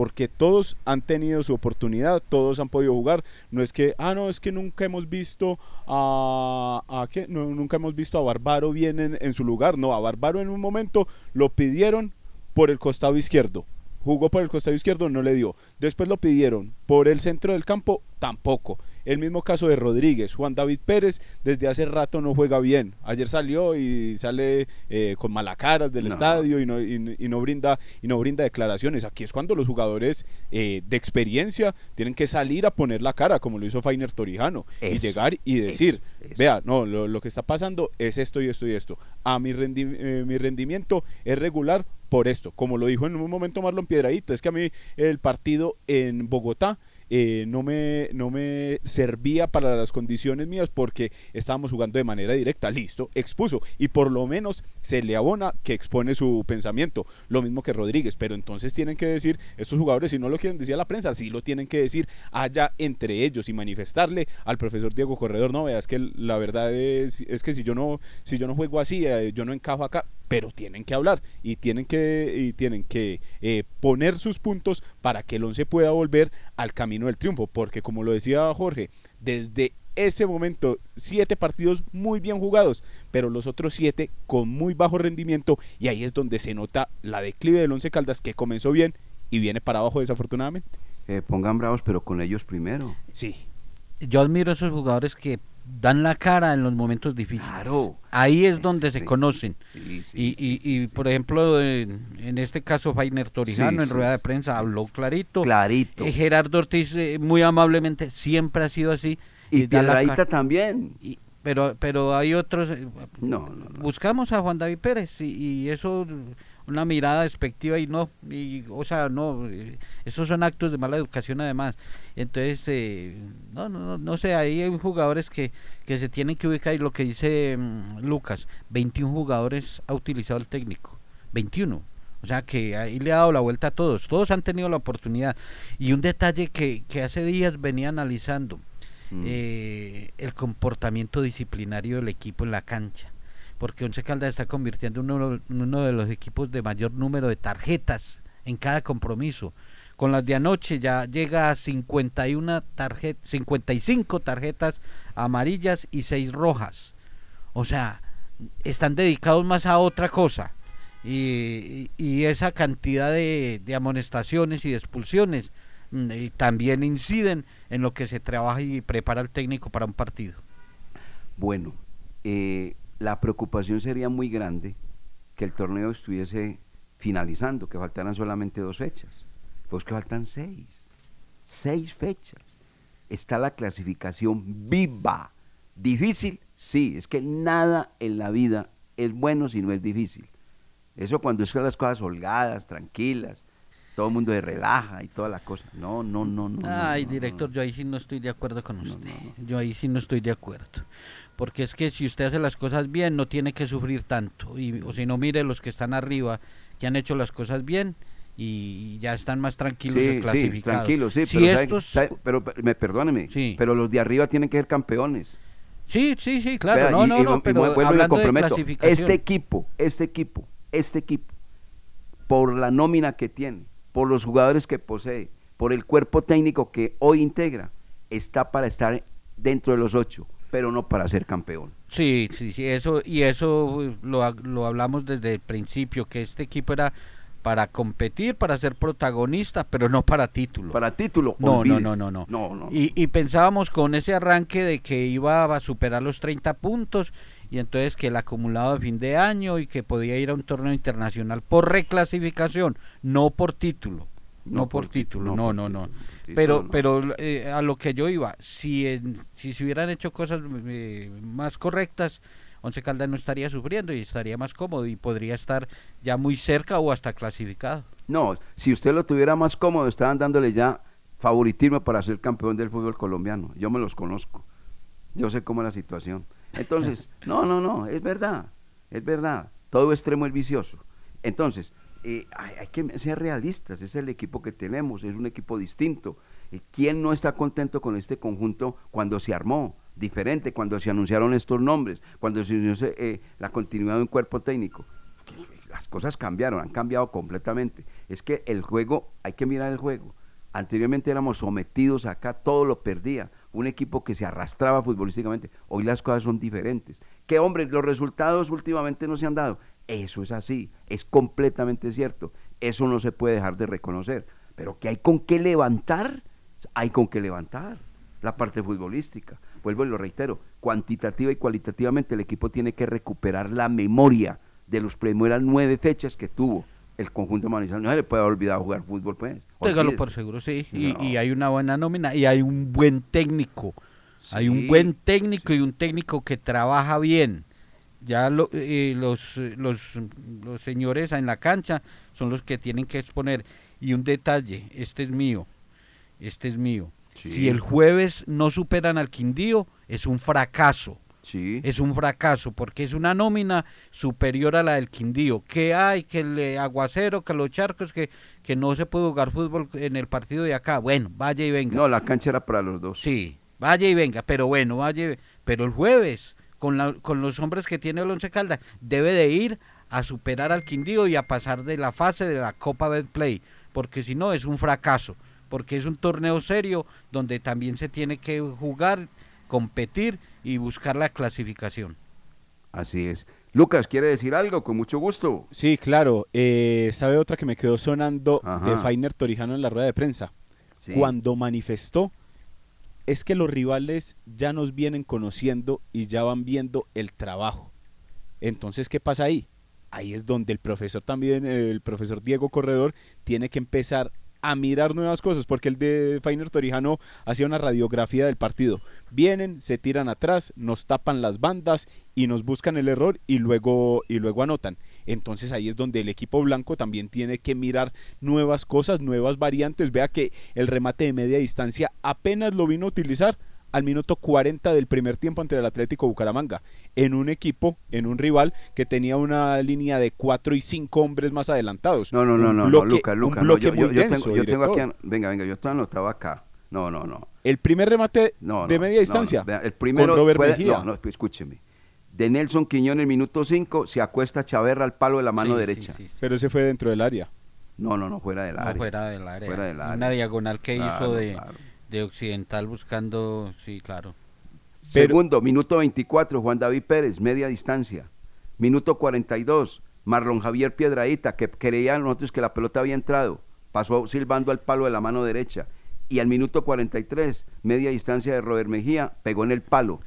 Porque todos han tenido su oportunidad, todos han podido jugar. No es que, ah, no, es que nunca hemos visto a, a ¿qué? Nunca hemos visto a Barbaro bien en, en su lugar. No, a Barbaro en un momento lo pidieron por el costado izquierdo. Jugó por el costado izquierdo, no le dio. Después lo pidieron por el centro del campo, tampoco. El mismo caso de Rodríguez. Juan David Pérez desde hace rato no juega bien. Ayer salió y sale eh, con malacaras del No. estadio y no, y- y no brinda, y no brinda declaraciones. Aquí es cuando los jugadores eh, de experiencia tienen que salir a poner la cara, como lo hizo Fainer Torijano, y llegar y eso, decir, eso. vea, no, lo, lo que está pasando es esto y esto y esto. A mi, rendi- eh, mi rendimiento es regular por esto. Como lo dijo en un momento Marlon Piedradita, es que a mí el partido en Bogotá eh, no, me, no me servía para las condiciones mías porque estábamos jugando de manera directa. Listo, expuso. Y por lo menos se le abona que expone su pensamiento. Lo mismo que Rodríguez. Pero entonces tienen que decir, estos jugadores, si no lo quieren decir a la prensa, sí lo tienen que decir allá entre ellos y manifestarle al profesor Diego Corredor. No, veas que la verdad es, es que si yo no, si yo no juego así, eh, yo no encajo acá. Pero tienen que hablar y tienen que, y tienen que eh, poner sus puntos para que el once pueda volver al camino del triunfo. Porque como lo decía Jorge, desde ese momento, siete partidos muy bien jugados, pero los otros siete con muy bajo rendimiento, y ahí es donde se nota la declive del Once Caldas, que comenzó bien y viene para abajo desafortunadamente. Eh, pongan bravos, pero con ellos primero. Sí. Yo admiro a esos jugadores que dan la cara en los momentos difíciles. Claro. Ahí es donde se conocen. Sí, sí, y, y, y, por ejemplo, en, en este caso, Fainer Torijano en rueda de prensa habló clarito. Clarito. Eh, Gerardo Ortiz, eh, muy amablemente, siempre ha sido así. Y Piedradita cara. también. Y- pero, pero hay otros. eh, No, no, Buscamos a Juan David Pérez y, y eso, una mirada despectiva y no. Y, o sea, no. eh, Esos son actos de mala educación además. Entonces, eh, no, no, no, no sé, ahí hay jugadores que, que se tienen que ubicar y lo que dice mm, Lucas, 21 jugadores ha utilizado el técnico. 21. O sea que ahí le ha dado la vuelta a todos. Todos han tenido la oportunidad. Y un detalle que, que hace días venía analizando. Mm. eh, el comportamiento disciplinario del equipo en la cancha. Porque Once Caldas está convirtiendo en uno, de los equipos de mayor número de tarjetas en cada compromiso. Con las de anoche ya llega a 51 tarjet 55 tarjetas amarillas y 6 rojas. O sea, están dedicados más a otra cosa. Y, y- esa cantidad de, de amonestaciones y de expulsiones mm, también inciden en lo que se trabaja y prepara el técnico para un partido. Bueno, eh, la preocupación sería muy grande que el torneo estuviese finalizando, que faltaran solamente dos fechas. Pues que faltan seis. Seis fechas. Está la clasificación viva. ¿Difícil? Sí, es que nada en la vida es bueno si no es difícil. Eso cuando es que las cosas holgadas, tranquilas, todo el mundo se relaja y toda la cosa. No, no, no, no. Ay, no, no, director, yo ahí sí no estoy de acuerdo con usted. Yo ahí sí no estoy de acuerdo. Porque es que si usted hace las cosas bien, no tiene que sufrir tanto. Y, o si no, mire los que están arriba, que han hecho las cosas bien y ya están más tranquilos Sí, y sí, clasificados. tranquilo, sí, Si pero, estos... pero, me perdóneme, pero los de arriba tienen que ser campeones. Sí, sí, sí, claro. Vea, no, y- no, y no, pero hablando de comprometo. clasificación. Este equipo, este equipo, este equipo, por la nómina que tiene, por los jugadores que posee, por el cuerpo técnico que hoy integra, está para estar dentro de los ocho, pero no para ser campeón. Sí, sí, sí, eso, y eso lo, lo hablamos desde el principio, que este equipo era para competir, para ser protagonista, pero no para título. Para título, No, no, no, no, no. No, no. Y, y pensábamos con ese arranque de que iba a superar los 30 puntos y entonces que el acumulado de fin de año y que podía ir a un torneo internacional por reclasificación, no por título. No, por, título, no, no, no. Pero, pero eh, a lo que yo iba, si, en- si se hubieran hecho cosas eh, más correctas, Once Caldas no estaría sufriendo y estaría más cómodo y podría estar ya muy cerca o hasta clasificado. No, si usted lo tuviera más cómodo, estaban dándole ya favoritismo para ser campeón del fútbol colombiano. Yo me los conozco. Yo sé cómo es la situación. Entonces, no, no, no, es verdad, es verdad. Todo extremo es vicioso. Entonces, eh, hay, hay que ser realistas, es el equipo que tenemos, es un equipo distinto. Eh, ¿Quién no está contento con este conjunto cuando se armó? Diferente, cuando se anunciaron estos nombres, cuando se anunció eh, la continuidad de un cuerpo técnico las cosas cambiaron, han cambiado completamente. Es que el juego, hay que mirar el juego. Anteriormente éramos sometidos acá, todo lo perdía. Un equipo que se arrastraba futbolísticamente. Hoy las cosas son diferentes. Que hombre, los resultados últimamente no se han dado. Eso es así, es completamente cierto. Eso no se puede dejar de reconocer. Pero que hay con qué levantar, hay con qué levantar la parte futbolística. Vuelvo y lo reitero, cuantitativa y cualitativamente el equipo tiene que recuperar la memoria de los primeras nueve fechas que tuvo el conjunto manizal. No se le puede olvidar jugar fútbol, pues. Olvídese. por seguro, sí. Y, No. y hay una buena nómina y hay un buen técnico. Hay un buen técnico y un técnico que trabaja bien. Ya lo- eh, los, los, los señores en la cancha son los que tienen que exponer. Y un detalle, este es mío, este es mío. Sí. Si el jueves no superan al Quindío, es un fracaso. Sí. Es un fracaso porque es una nómina superior a la del Quindío. Que hay, que el eh, aguacero, que los charcos, que, que no se puede jugar fútbol en el partido de acá. Bueno, vaya y venga. No, la cancha era para los dos. Sí, vaya y venga, pero bueno, vaya. y- Pero el jueves, con, la- con los hombres que tiene el Once Caldas, debe de ir a superar al Quindío y a pasar de la fase de la Copa Betplay, porque si no es un fracaso, porque es un torneo serio donde también se tiene que jugar, competir y buscar la clasificación. Así es. Lucas, ¿quiere decir algo? Con mucho gusto. Sí, claro. Eh, ¿Sabe otra que me quedó sonando Ajá. de Fainer Torijano en la rueda de prensa? Sí. Cuando manifestó, es que los rivales ya nos vienen conociendo y ya van viendo el trabajo. Entonces, ¿qué pasa ahí? Ahí es donde el profesor también, el profesor Diego Corredor, tiene que empezar a mirar nuevas cosas, porque el de Fainer Torijano hacía una radiografía del partido. Vienen, se tiran atrás, nos tapan las bandas y nos buscan el error y luego, y luego anotan. Entonces ahí es donde el equipo blanco también tiene que mirar nuevas cosas, nuevas variantes. Vea que el remate de media distancia apenas lo vino a utilizar al minuto 40 del primer tiempo ante el Atlético Bucaramanga, en un equipo, en un rival que tenía una línea de 4 y 5 hombres más adelantados. No, no, no, Un no, no, bloque- Lucas, un Lucas. no, yo, yo- muy yo denso, tengo, yo tengo aquí, venga, venga, yo estoy anotado acá. No, no, no. El primer remate No, de media distancia vea, el primero con Robert puede- Mejía. No, no, escúcheme. De Nelson Quiñón en el minuto 5 se acuesta Chaverra al palo de la mano Sí, derecha. sí, sí. Pero ese fue dentro del área. No, no, no, fuera del No, área. fuera del área. Fuera del área. Una diagonal que hizo de, claro. De Occidental buscando, sí, claro. Segundo, minuto 24, Juan David Pérez, media distancia. Minuto 42, Marlon Javier Piedraíta, que creían nosotros que la pelota había entrado. Pasó silbando al palo de la mano derecha. Y al minuto 43, media distancia de Robert Mejía, pegó en el palo,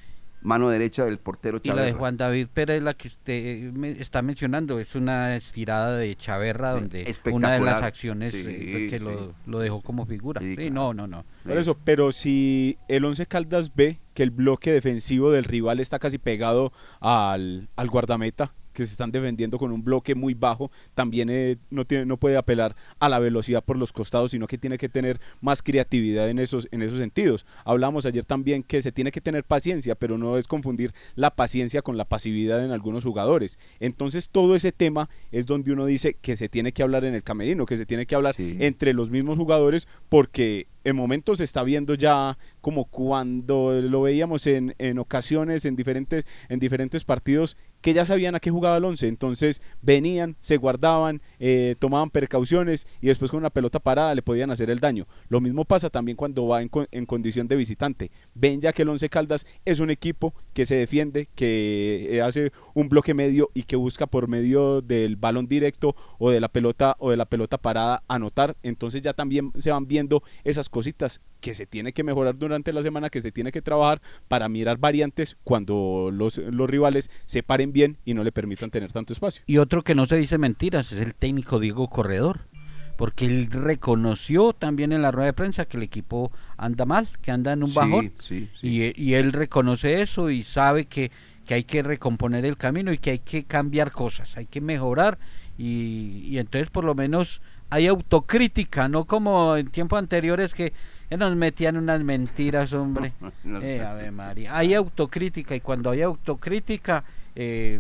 mano derecha del portero Y la de Chaverra. Juan David Pérez, la que usted eh, me está mencionando, es una estirada de Chaverra, donde una de las acciones Sí, eh, que sí. lo, lo dejó como figura. Sí, no, no, no. Por eso, pero si el Once Caldas ve que el bloque defensivo del rival está casi pegado al, al guardameta, que se están defendiendo con un bloque muy bajo, también eh, no, tiene, no puede apelar a la velocidad por los costados, sino que tiene que tener más creatividad en esos, en esos sentidos. Hablamos ayer también que se tiene que tener paciencia, pero no es confundir la paciencia con la pasividad en algunos jugadores. Entonces todo ese tema es donde uno dice que se tiene que hablar en el camerino, que se tiene que hablar entre los mismos jugadores, porque en momentos se está viendo ya como cuando lo veíamos en, en ocasiones, en diferentes, en diferentes partidos, que ya sabían a qué jugaba el 11. Entonces venían, se guardaban, eh, tomaban precauciones y después con una pelota parada le podían hacer el daño. Lo mismo pasa también cuando va en, condición de visitante. Ven ya que el 11 Caldas es un equipo que se defiende, que eh, hace un bloque medio y que busca por medio del balón directo o de la pelota o de la pelota parada anotar. Entonces ya también se van viendo esas cositas que se tiene que mejorar durante la semana, que se tiene que trabajar para mirar variantes cuando los, los rivales se paren bien y no le permitan tener tanto espacio. Y otro que no se dice mentiras es el técnico Diego Corredor, porque él reconoció también en la rueda de prensa que el equipo anda mal, que anda en un Sí, bajón. sí, Y, y él reconoce eso y sabe que, que hay que recomponer el camino y que hay que cambiar cosas, hay que mejorar y, y entonces por lo menos hay autocrítica, no como en tiempos anteriores que, nos metían unas mentiras, hombre. No Eh, sé. Ave María. Hay autocrítica y cuando hay autocrítica eh,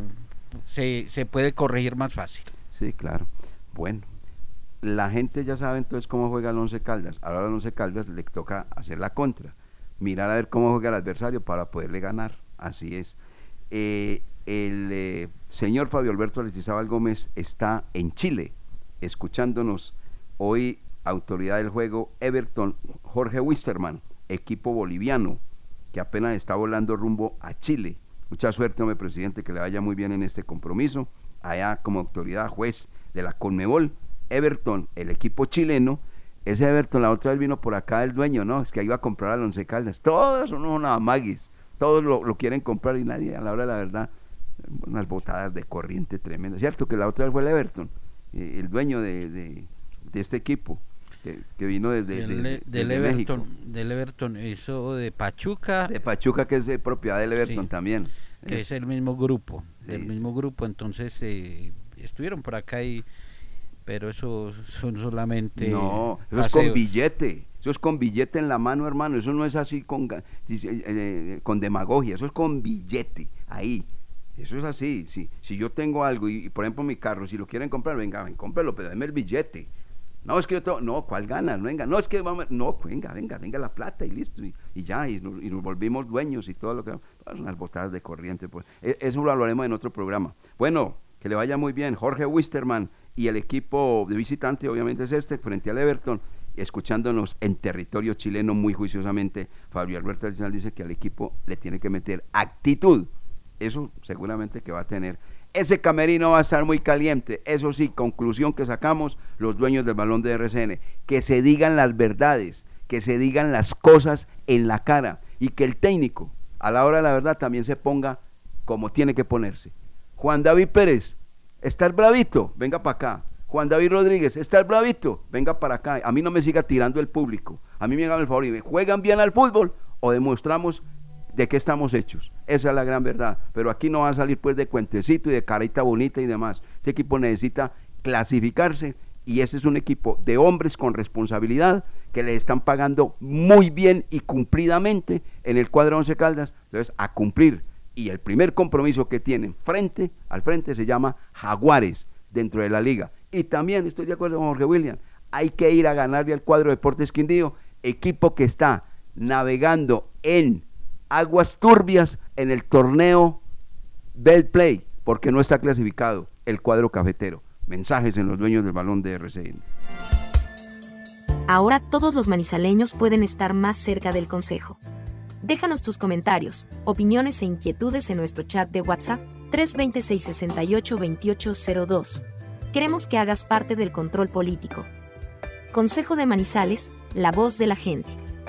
se, se puede corregir más fácil. Sí, claro. Bueno, la gente ya sabe entonces cómo juega el Once Caldas. Ahora al Once Caldas le toca hacer la contra, mirar a ver cómo juega el adversario para poderle ganar. Así es. Eh, el eh, señor Fabio Alberto Letizábal Gómez está en Chile, escuchándonos hoy, autoridad del juego, Everton, Jorge Wisterman, equipo boliviano, que apenas está volando rumbo a Chile. Mucha suerte, hombre presidente, que le vaya muy bien en este compromiso. Allá como autoridad, juez de la Conmebol, Everton, el equipo chileno. Ese Everton, la otra vez vino por acá el dueño, ¿no? Es que iba a comprar al Once Caldas. Todos son unos amaguis. Todos lo, quieren comprar y nadie, a la hora de la verdad, unas botadas de corriente tremendas. Cierto que la otra vez fue el Everton, eh, el dueño de- de este equipo, que, que vino desde, Del, desde- del desde México. Everton, del Everton, eso de Pachuca. De Pachuca, que es de propiedad del Everton Sí, también. Que es el mismo grupo, del mismo grupo, entonces eh, estuvieron por acá y pero eso son solamente No, eso es con billete. Eso es con billete en la mano, hermano. Eso no es así con, eh, eh, con demagogia. Eso es con billete. Ahí. Eso es así. Si, si yo tengo algo y, y, por ejemplo, mi carro, si lo quieren comprar, venga, ven, cómprelo, pero dame el billete. No, es que yo tengo. No, ¿cuál ganas? No, venga. No, es que vamos. No, venga, venga, venga la plata y listo. Y, ya, y nos, y nos volvimos dueños y todo lo que. pues, unas botadas de corriente, pues. E- Eso lo hablaremos en otro programa. Bueno, que le vaya muy bien. Jorge Wisterman y el equipo de visitante, obviamente, es este, frente al Everton, escuchándonos en territorio chileno muy juiciosamente. Fabio Alberto Arsenal dice que al equipo le tiene que meter actitud. Eso seguramente que va a tener. Ese camerino va a estar muy caliente. Eso sí, conclusión que sacamos los dueños del balón de RCN. Que se digan las verdades, que se digan las cosas en la cara y que el técnico, a la hora de la verdad, también se ponga como tiene que ponerse. Juan David Pérez, está el bravito, venga para acá. Juan David Rodríguez, está el bravito, venga para acá. A mí no me siga tirando el público. A mí me hagan el favor y me juegan bien al fútbol o demostramos de qué estamos hechos. Esa es la gran verdad. Pero aquí no va a salir pues de cuentecito y de carita bonita y demás. Este equipo necesita clasificarse y ese es un equipo de hombres con responsabilidad que le están pagando muy bien y cumplidamente en el cuadro 11 Caldas. Entonces, a cumplir. Y el primer compromiso que tienen frente al frente se llama Jaguares dentro de la liga. Y también estoy de acuerdo con Jorge William, hay que ir a ganarle al cuadro Deportes Quindío, equipo que está navegando en aguas turbias en el torneo Bell Play, porque no está clasificado el cuadro cafetero. Mensajes en los dueños del balón de RCN. Ahora todos los manizaleños pueden estar más cerca del consejo. Déjanos tus comentarios, opiniones e inquietudes en nuestro chat de WhatsApp 326 68 2802. Queremos que hagas parte del control político. Consejo de Manizales, la voz de la gente.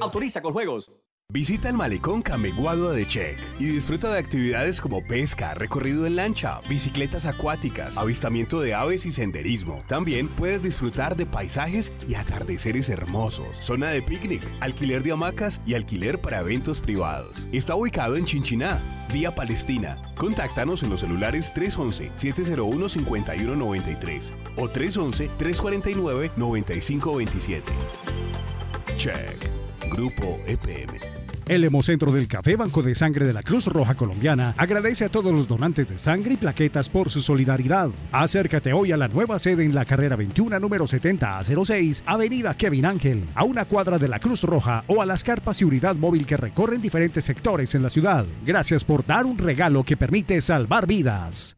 Autoriza con juegos. Visita el malecón Cameguado de Check y disfruta de actividades como pesca, recorrido en lancha, bicicletas acuáticas, avistamiento de aves y senderismo. También puedes disfrutar de paisajes y atardeceres hermosos, zona de picnic, alquiler de hamacas y alquiler para eventos privados. Está ubicado en Chinchiná, vía Palestina. Contáctanos en los celulares 311-701-5193 o 311-349-9527. Check. Grupo EPM. El Hemocentro del Café Banco de Sangre de la Cruz Roja Colombiana agradece a todos los donantes de sangre y plaquetas por su solidaridad. Acércate hoy a la nueva sede en la carrera 21, número 70 a 06, Avenida Kevin Ángel, a una cuadra de la Cruz Roja o a las carpas y unidad móvil que recorren diferentes sectores en la ciudad. Gracias por dar un regalo que permite salvar vidas.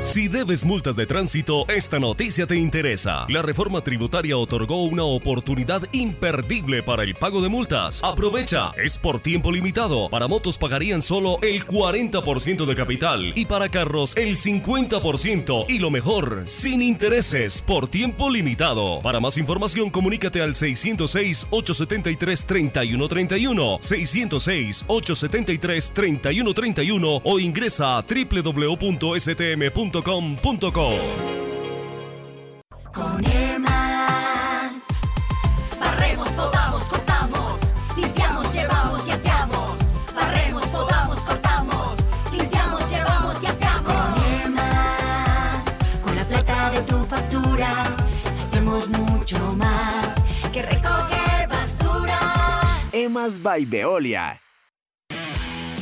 Si debes multas de tránsito, esta noticia te interesa. La reforma tributaria otorgó una oportunidad imperdible para el pago de multas. Aprovecha, es por tiempo limitado. Para motos pagarían solo el 40% de capital y para carros el 50% y lo mejor, sin intereses por tiempo limitado. Para más información, comunícate al 606-873-3131, 606-873-3131 o ingresa a www.stm.com Con EMAS. Barremos, podamos, cortamos. Limpiamos, llevamos y aseamos Barremos, podamos, cortamos. Limpiamos, llevamos y aseamos Con EMAS. Con la plata de tu factura Hacemos mucho más Que recoger basura. Emas by Veolia.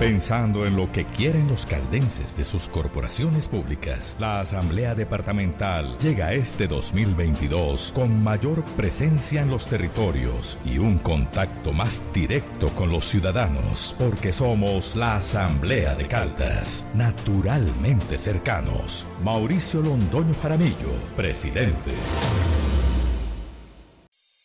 Pensando en lo que quieren los caldenses de sus corporaciones públicas, la Asamblea Departamental llega este 2022 con mayor presencia en los territorios y un contacto más directo con los ciudadanos, porque somos la Asamblea de Caldas, naturalmente cercanos. Mauricio Londoño Jaramillo, presidente.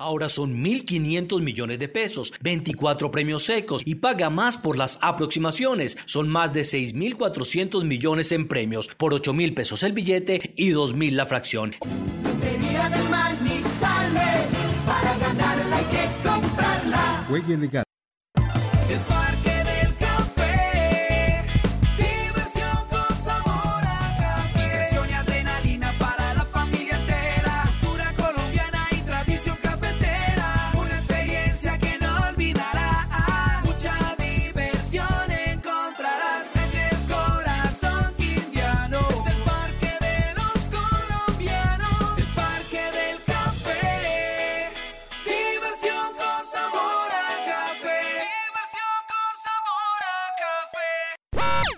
Ahora son 1.500 millones de pesos, 24 premios secos y paga más por las aproximaciones. Son más de 6.400 millones en premios, por 8.000 pesos el billete y 2.000 la fracción. Para ganarla hay que comprarla Juegue legal.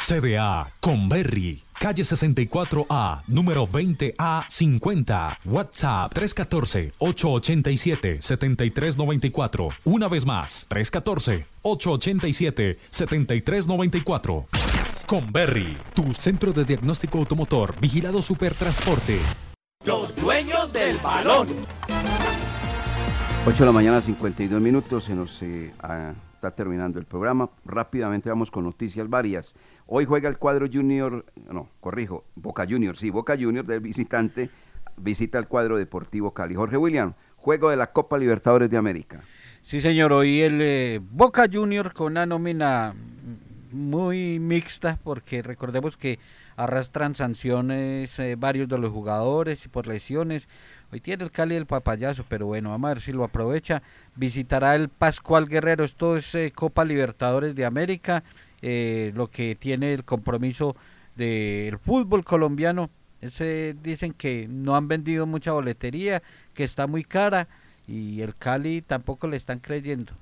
CDA Conberry, calle 64A, número 20A50, WhatsApp 314-887-7394. Una vez más, 314-887-7394. Conberry, tu centro de diagnóstico automotor, vigilado Supertransporte. Los dueños del balón. 8 de la mañana, 52 minutos, se nos eh, ah, está terminando el programa. Rápidamente vamos con noticias varias. Hoy juega el cuadro Junior, no, corrijo, Boca Junior, sí, Boca Junior del visitante visita el cuadro Deportivo Cali. Jorge William, juego de la Copa Libertadores de América. Sí, señor, hoy el eh, Boca Junior con una nómina muy mixta porque recordemos que arrastran sanciones eh, varios de los jugadores y por lesiones. Hoy tiene el Cali el papayazo, pero bueno, vamos a ver si lo aprovecha. Visitará el Pascual Guerrero, esto es eh, Copa Libertadores de América, eh, lo que tiene el compromiso del fútbol colombiano. Ese, dicen que no han vendido mucha boletería, que está muy cara y el Cali tampoco le están creyendo.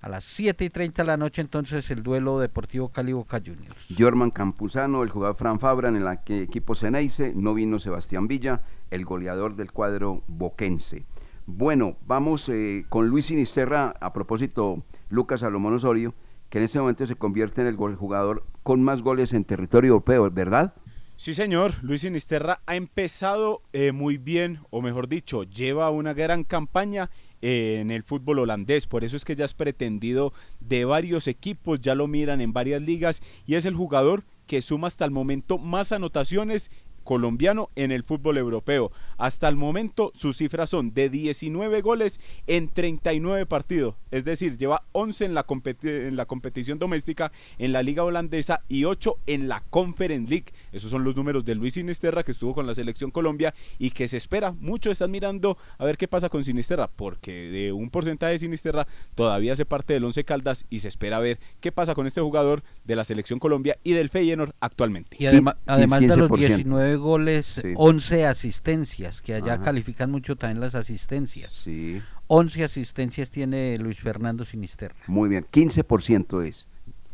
A las 7 y 30 de la noche entonces el duelo Deportivo Cali Boca Juniors. Jorman Campuzano, el jugador Fran Fabra en el equipo Ceneice, no vino Sebastián Villa, el goleador del cuadro boquense. Bueno, vamos eh, con Luis Sinisterra, a propósito, Lucas Salomón Osorio, que en este momento se convierte en el jugador con más goles en territorio europeo, ¿verdad? Sí, señor. Luis Sinisterra ha empezado eh, muy bien, o mejor dicho, lleva una gran campaña eh, en el fútbol holandés. Por eso es que ya es pretendido de varios equipos, ya lo miran en varias ligas y es el jugador que suma hasta el momento más anotaciones colombiano en el fútbol europeo. Hasta el momento sus cifras son de 19 goles en 39 partidos, es decir, lleva 11 en la, competi- en la competición doméstica, en la liga holandesa y 8 en la Conference League. Esos son los números de Luis Sinisterra que estuvo con la selección Colombia y que se espera, muchos están mirando a ver qué pasa con Sinisterra, porque de un porcentaje de Sinisterra todavía hace parte del 11 Caldas y se espera ver qué pasa con este jugador de la selección Colombia y del Feyenoord actualmente. Y además de los 19 goles, Sí. 11 asistencias, que allá Ajá. califican mucho también las asistencias. Sí. 11 asistencias tiene Luis Fernando Sinisterra. Muy bien, 15% es.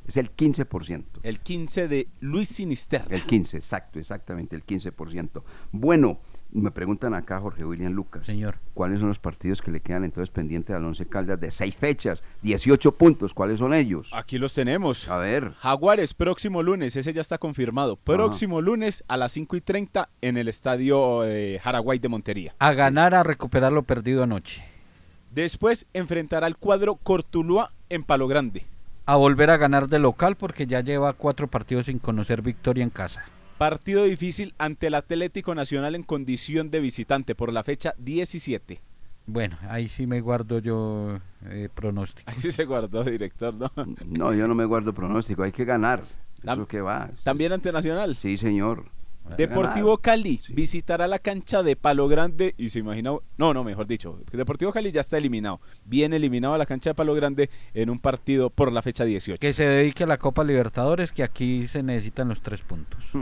Es el 15%. El 15 de Luis Sinisterra. El 15, exacto, exactamente, el 15%. Bueno, me preguntan acá Jorge William Lucas. Señor. ¿Cuáles son los partidos que le quedan entonces pendientes al Once Caldas de seis fechas, 18 puntos? ¿Cuáles son ellos? Aquí los tenemos. A ver. Jaguares, próximo lunes, ese ya está confirmado. Próximo lunes a las 5 y 30 en el estadio eh, Jaraguay de Montería. A ganar, a recuperar lo perdido anoche. Después enfrentará al cuadro Cortuluá en Palo Grande. A volver a ganar de local porque ya lleva cuatro partidos sin conocer victoria en casa. Partido difícil ante el Atlético Nacional en condición de visitante por la fecha 17. Bueno, ahí sí me guardo yo eh, pronóstico. Ahí sí se guardó, director, ¿no? No, yo no me guardo pronóstico, hay que ganar. Es Tam- lo que va. También ante Nacional. Sí, señor. Deportivo. Cali visitará la cancha de Palo Grande y se imagina, no, no, mejor dicho, Deportivo Cali ya está eliminado, bien eliminado a la cancha de Palo Grande en un partido por la fecha 18. Que se dedique a la Copa Libertadores, que aquí se necesitan los tres puntos.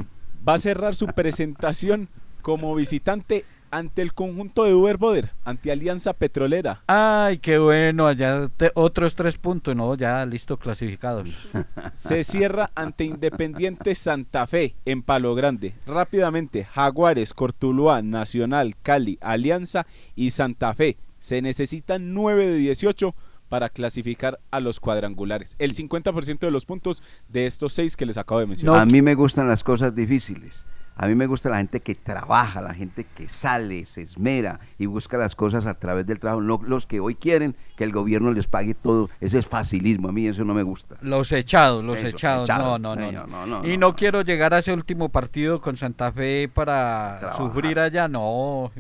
Va a cerrar su presentación como visitante ante el conjunto de Uber Boder, ante Alianza Petrolera. Ay, qué bueno, allá te- otros tres puntos, no, ya listo, clasificados. Se cierra ante Independiente Santa Fe en Palo Grande. Rápidamente, Jaguares, Cortuluá, Nacional, Cali, Alianza y Santa Fe. Se necesitan 9 de 18 para clasificar a los cuadrangulares. El 50% de los puntos de estos seis que les acabo de mencionar. A mí me gustan las cosas difíciles. A mí me gusta la gente que trabaja, la gente que sale, se esmera y busca las cosas a través del trabajo. No los que hoy quieren que el gobierno les pague todo. Ese es facilismo. A mí eso no me gusta. Los echados, los Eso, echados. echados. No, no, no, no. no, no, Y no, no, quiero llegar a ese último partido con Santa Fe para Trabajar. sufrir allá, no.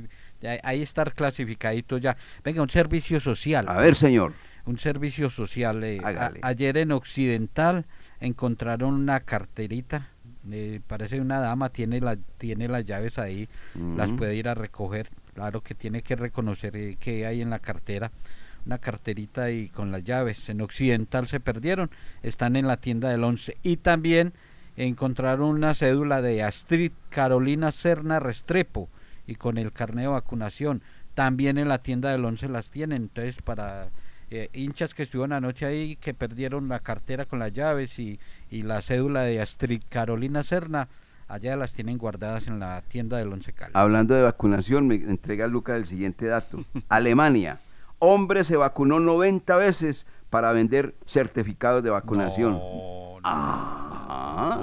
Ya- Ahí estar clasificadito ya. Venga, un servicio social. A ver, señor. Un servicio social. eh, a- ayer en Occidental encontraron una carterita. eh, parece una dama, tiene, la, tiene las llaves ahí, las puede ir a recoger. Claro que tiene que reconocer eh, qué hay en la cartera. una carterita y con las llaves. En Occidental se perdieron, están en la tienda del 11. Y también encontraron una cédula de Astrid Carolina Serna Restrepo y con el carnet de vacunación. También en la tienda del 11 las tienen. Entonces, para eh, hinchas que estuvieron anoche ahí, que perdieron la cartera con las llaves y, y la cédula de Astrid Carolina Serna, allá las tienen guardadas en la tienda del Once Caldas. Hablando de vacunación, me entrega Lucas el siguiente dato. Alemania, hombre se vacunó 90 veces para vender certificados de vacunación. Ah,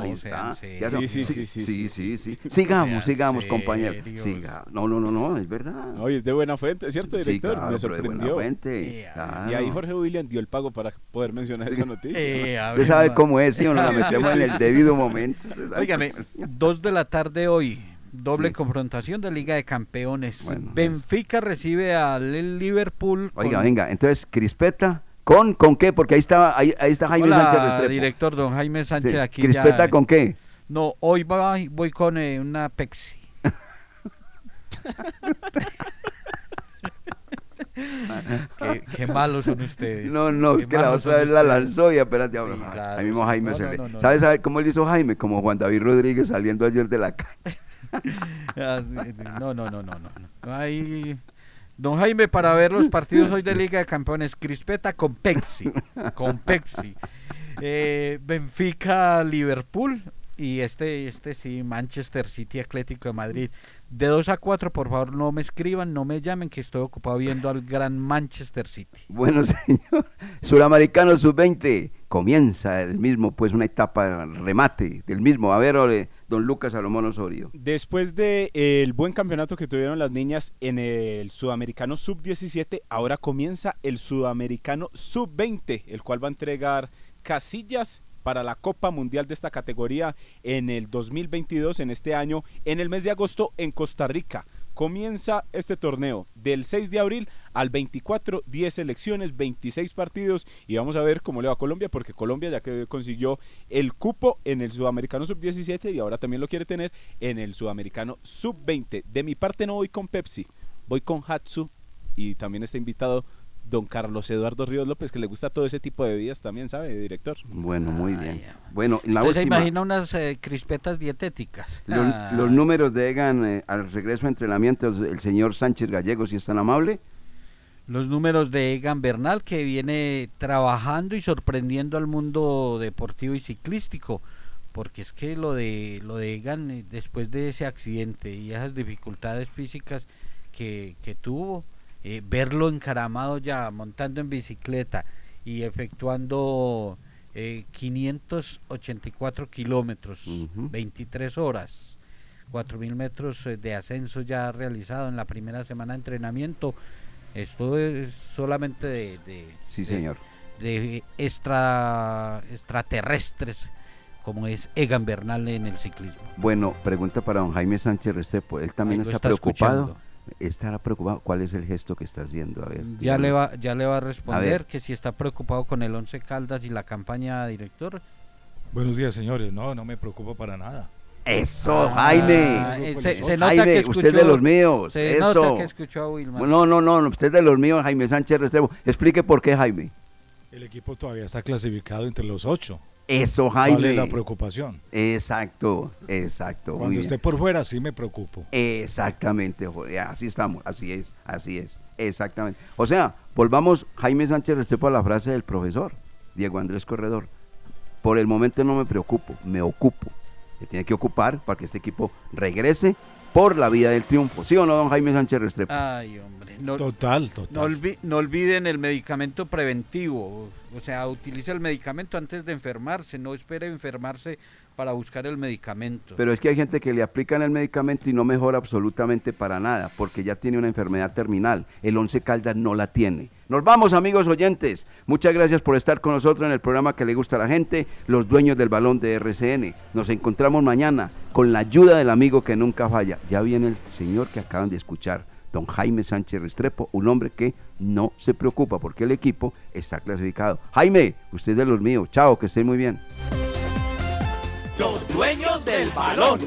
ahí está. Sí, sí, sí, sí, sí, sí, sí. Sigamos, sigamos, compañero. Siga. No, no, no, no, es verdad. Oye, es de buena fuente, ¿cierto, Sí, director? claro, Me pero de buena sorprendió. Y ahí. Jorge William dio el pago para poder mencionar esa noticia. Usted sabe cómo es, ¿sí o no? La metemos en el debido momento. Óigame, dos de la tarde hoy, doble confrontación de Liga de Campeones. Benfica recibe al Liverpool. Oiga, con- venga, entonces, Crispeta, ¿con, con qué? Porque ahí está, ahí, ahí está Jaime Hola, Sánchez Restrepo. director don Jaime Sánchez Sí, aquí. ¿Crispeta ya- con qué? No, hoy voy con eh, una Pepsi. qué, qué malos son ustedes. No, no, es que la otra vez la lanzó y espérate, Sí, ahora, claro, ahí mismo sí. Jaime No, se le... no, no. ¿Sabe, sabe cómo le hizo Jaime? Como Juan David Rodríguez saliendo ayer de la cancha. Ah, sí, sí. No, no, no, no. no. Ahí- Don Jaime, para ver los partidos hoy de Liga de Campeones, Crispeta con Pepsi. Con Pepsi. Eh, Benfica, Liverpool. Y este, este sí, Manchester City Atlético de Madrid. De 2 a 4, por favor, no me escriban, no me llamen, que estoy ocupado viendo al gran Manchester City. Bueno, señor. Suramericano Sub-20. Comienza el mismo, pues, una etapa remate del mismo. A ver, ole, don Lucas Salomón Osorio. Después del el buen campeonato que tuvieron las niñas en el Sudamericano Sub-17, ahora comienza el Sudamericano Sub-20, el cual va a entregar casillas para la Copa Mundial de esta categoría en el 2022, en este año, en el mes de agosto en Costa Rica. Comienza este torneo del 6 de abril al 24, 10 selecciones, 26 partidos y vamos a ver cómo le va a Colombia porque Colombia ya que consiguió el cupo en el Sudamericano Sub-17 y ahora también lo quiere tener en el Sudamericano Sub-20. De mi parte no voy con Pepsi, voy con Hatsu y también está invitado don Carlos Eduardo Ríos López que le gusta todo ese tipo de bebidas también, ¿sabe, director? Bueno, muy bien. Bueno, la ¿Usted se imagina unas eh, crispetas dietéticas? Los, Ah. los números de Egan eh, al regreso a entrenamientos, el señor Sánchez Gallego, si es tan amable. los números de Egan Bernal que viene trabajando y sorprendiendo al mundo deportivo y ciclístico porque es que lo de lo de Egan eh, después de ese accidente y esas dificultades físicas que, que tuvo eh, verlo encaramado ya montando en bicicleta y efectuando eh, 584 kilómetros 23 horas 4.000 metros eh, de ascenso ya realizado en la primera semana de entrenamiento. Esto es solamente de, de- Sí, de- señor. de extra, extraterrestres como es Egan Bernal en el ciclismo. Bueno, pregunta para don Jaime Sánchez Restrepo. Él también está, está preocupado. escuchando. Estará preocupado. ¿Cuál es el gesto que está haciendo? A ver. Ya dígame. le va ya le va a responder que si está preocupado con el Once Caldas y la campaña director. Buenos días, señores. No, no me preocupo para nada. Eso, Ah, Jaime. eh, se- se nota Jaime, que usted es de escuchó- los míos. se Eso. nota que escuchó a Wilmar. No, no, no, usted es de los míos, Jaime Sánchez Restrepo. Explique por qué, Jaime. El equipo todavía está clasificado entre los ocho. Eso, ¿Cuál Jaime. es la preocupación? Exacto, exacto. muy Cuando bien. esté por fuera sí me preocupo. Exactamente, Jorge, así estamos, así es, así es, exactamente. O sea, volvamos, Jaime Sánchez Restrepo, a la frase del profesor, Diego Andrés Corredor. Por el momento no me preocupo, me ocupo. Se tiene que ocupar para que este equipo regrese por la vía del triunfo. ¿Sí o no, don Jaime Sánchez Restrepo? Ay, hombre. No, Total, total. No, olvi- no olviden el medicamento preventivo. O sea, utilice el medicamento antes de enfermarse. No espere enfermarse para buscar el medicamento. Pero es que hay gente que le aplican el medicamento y no mejora absolutamente para nada, porque ya tiene una enfermedad terminal. El Once Caldas no la tiene. Nos vamos, amigos oyentes. Muchas gracias por estar con nosotros en el programa que le gusta a la gente, los dueños del balón de RCN. Nos encontramos mañana con la ayuda del amigo que nunca falla. Ya viene el señor que acaban de escuchar, don Jaime Sánchez Restrepo, un hombre que no se preocupa porque el equipo está clasificado. Jaime, usted es de los míos. Chao, que estén muy bien. Los dueños del balón.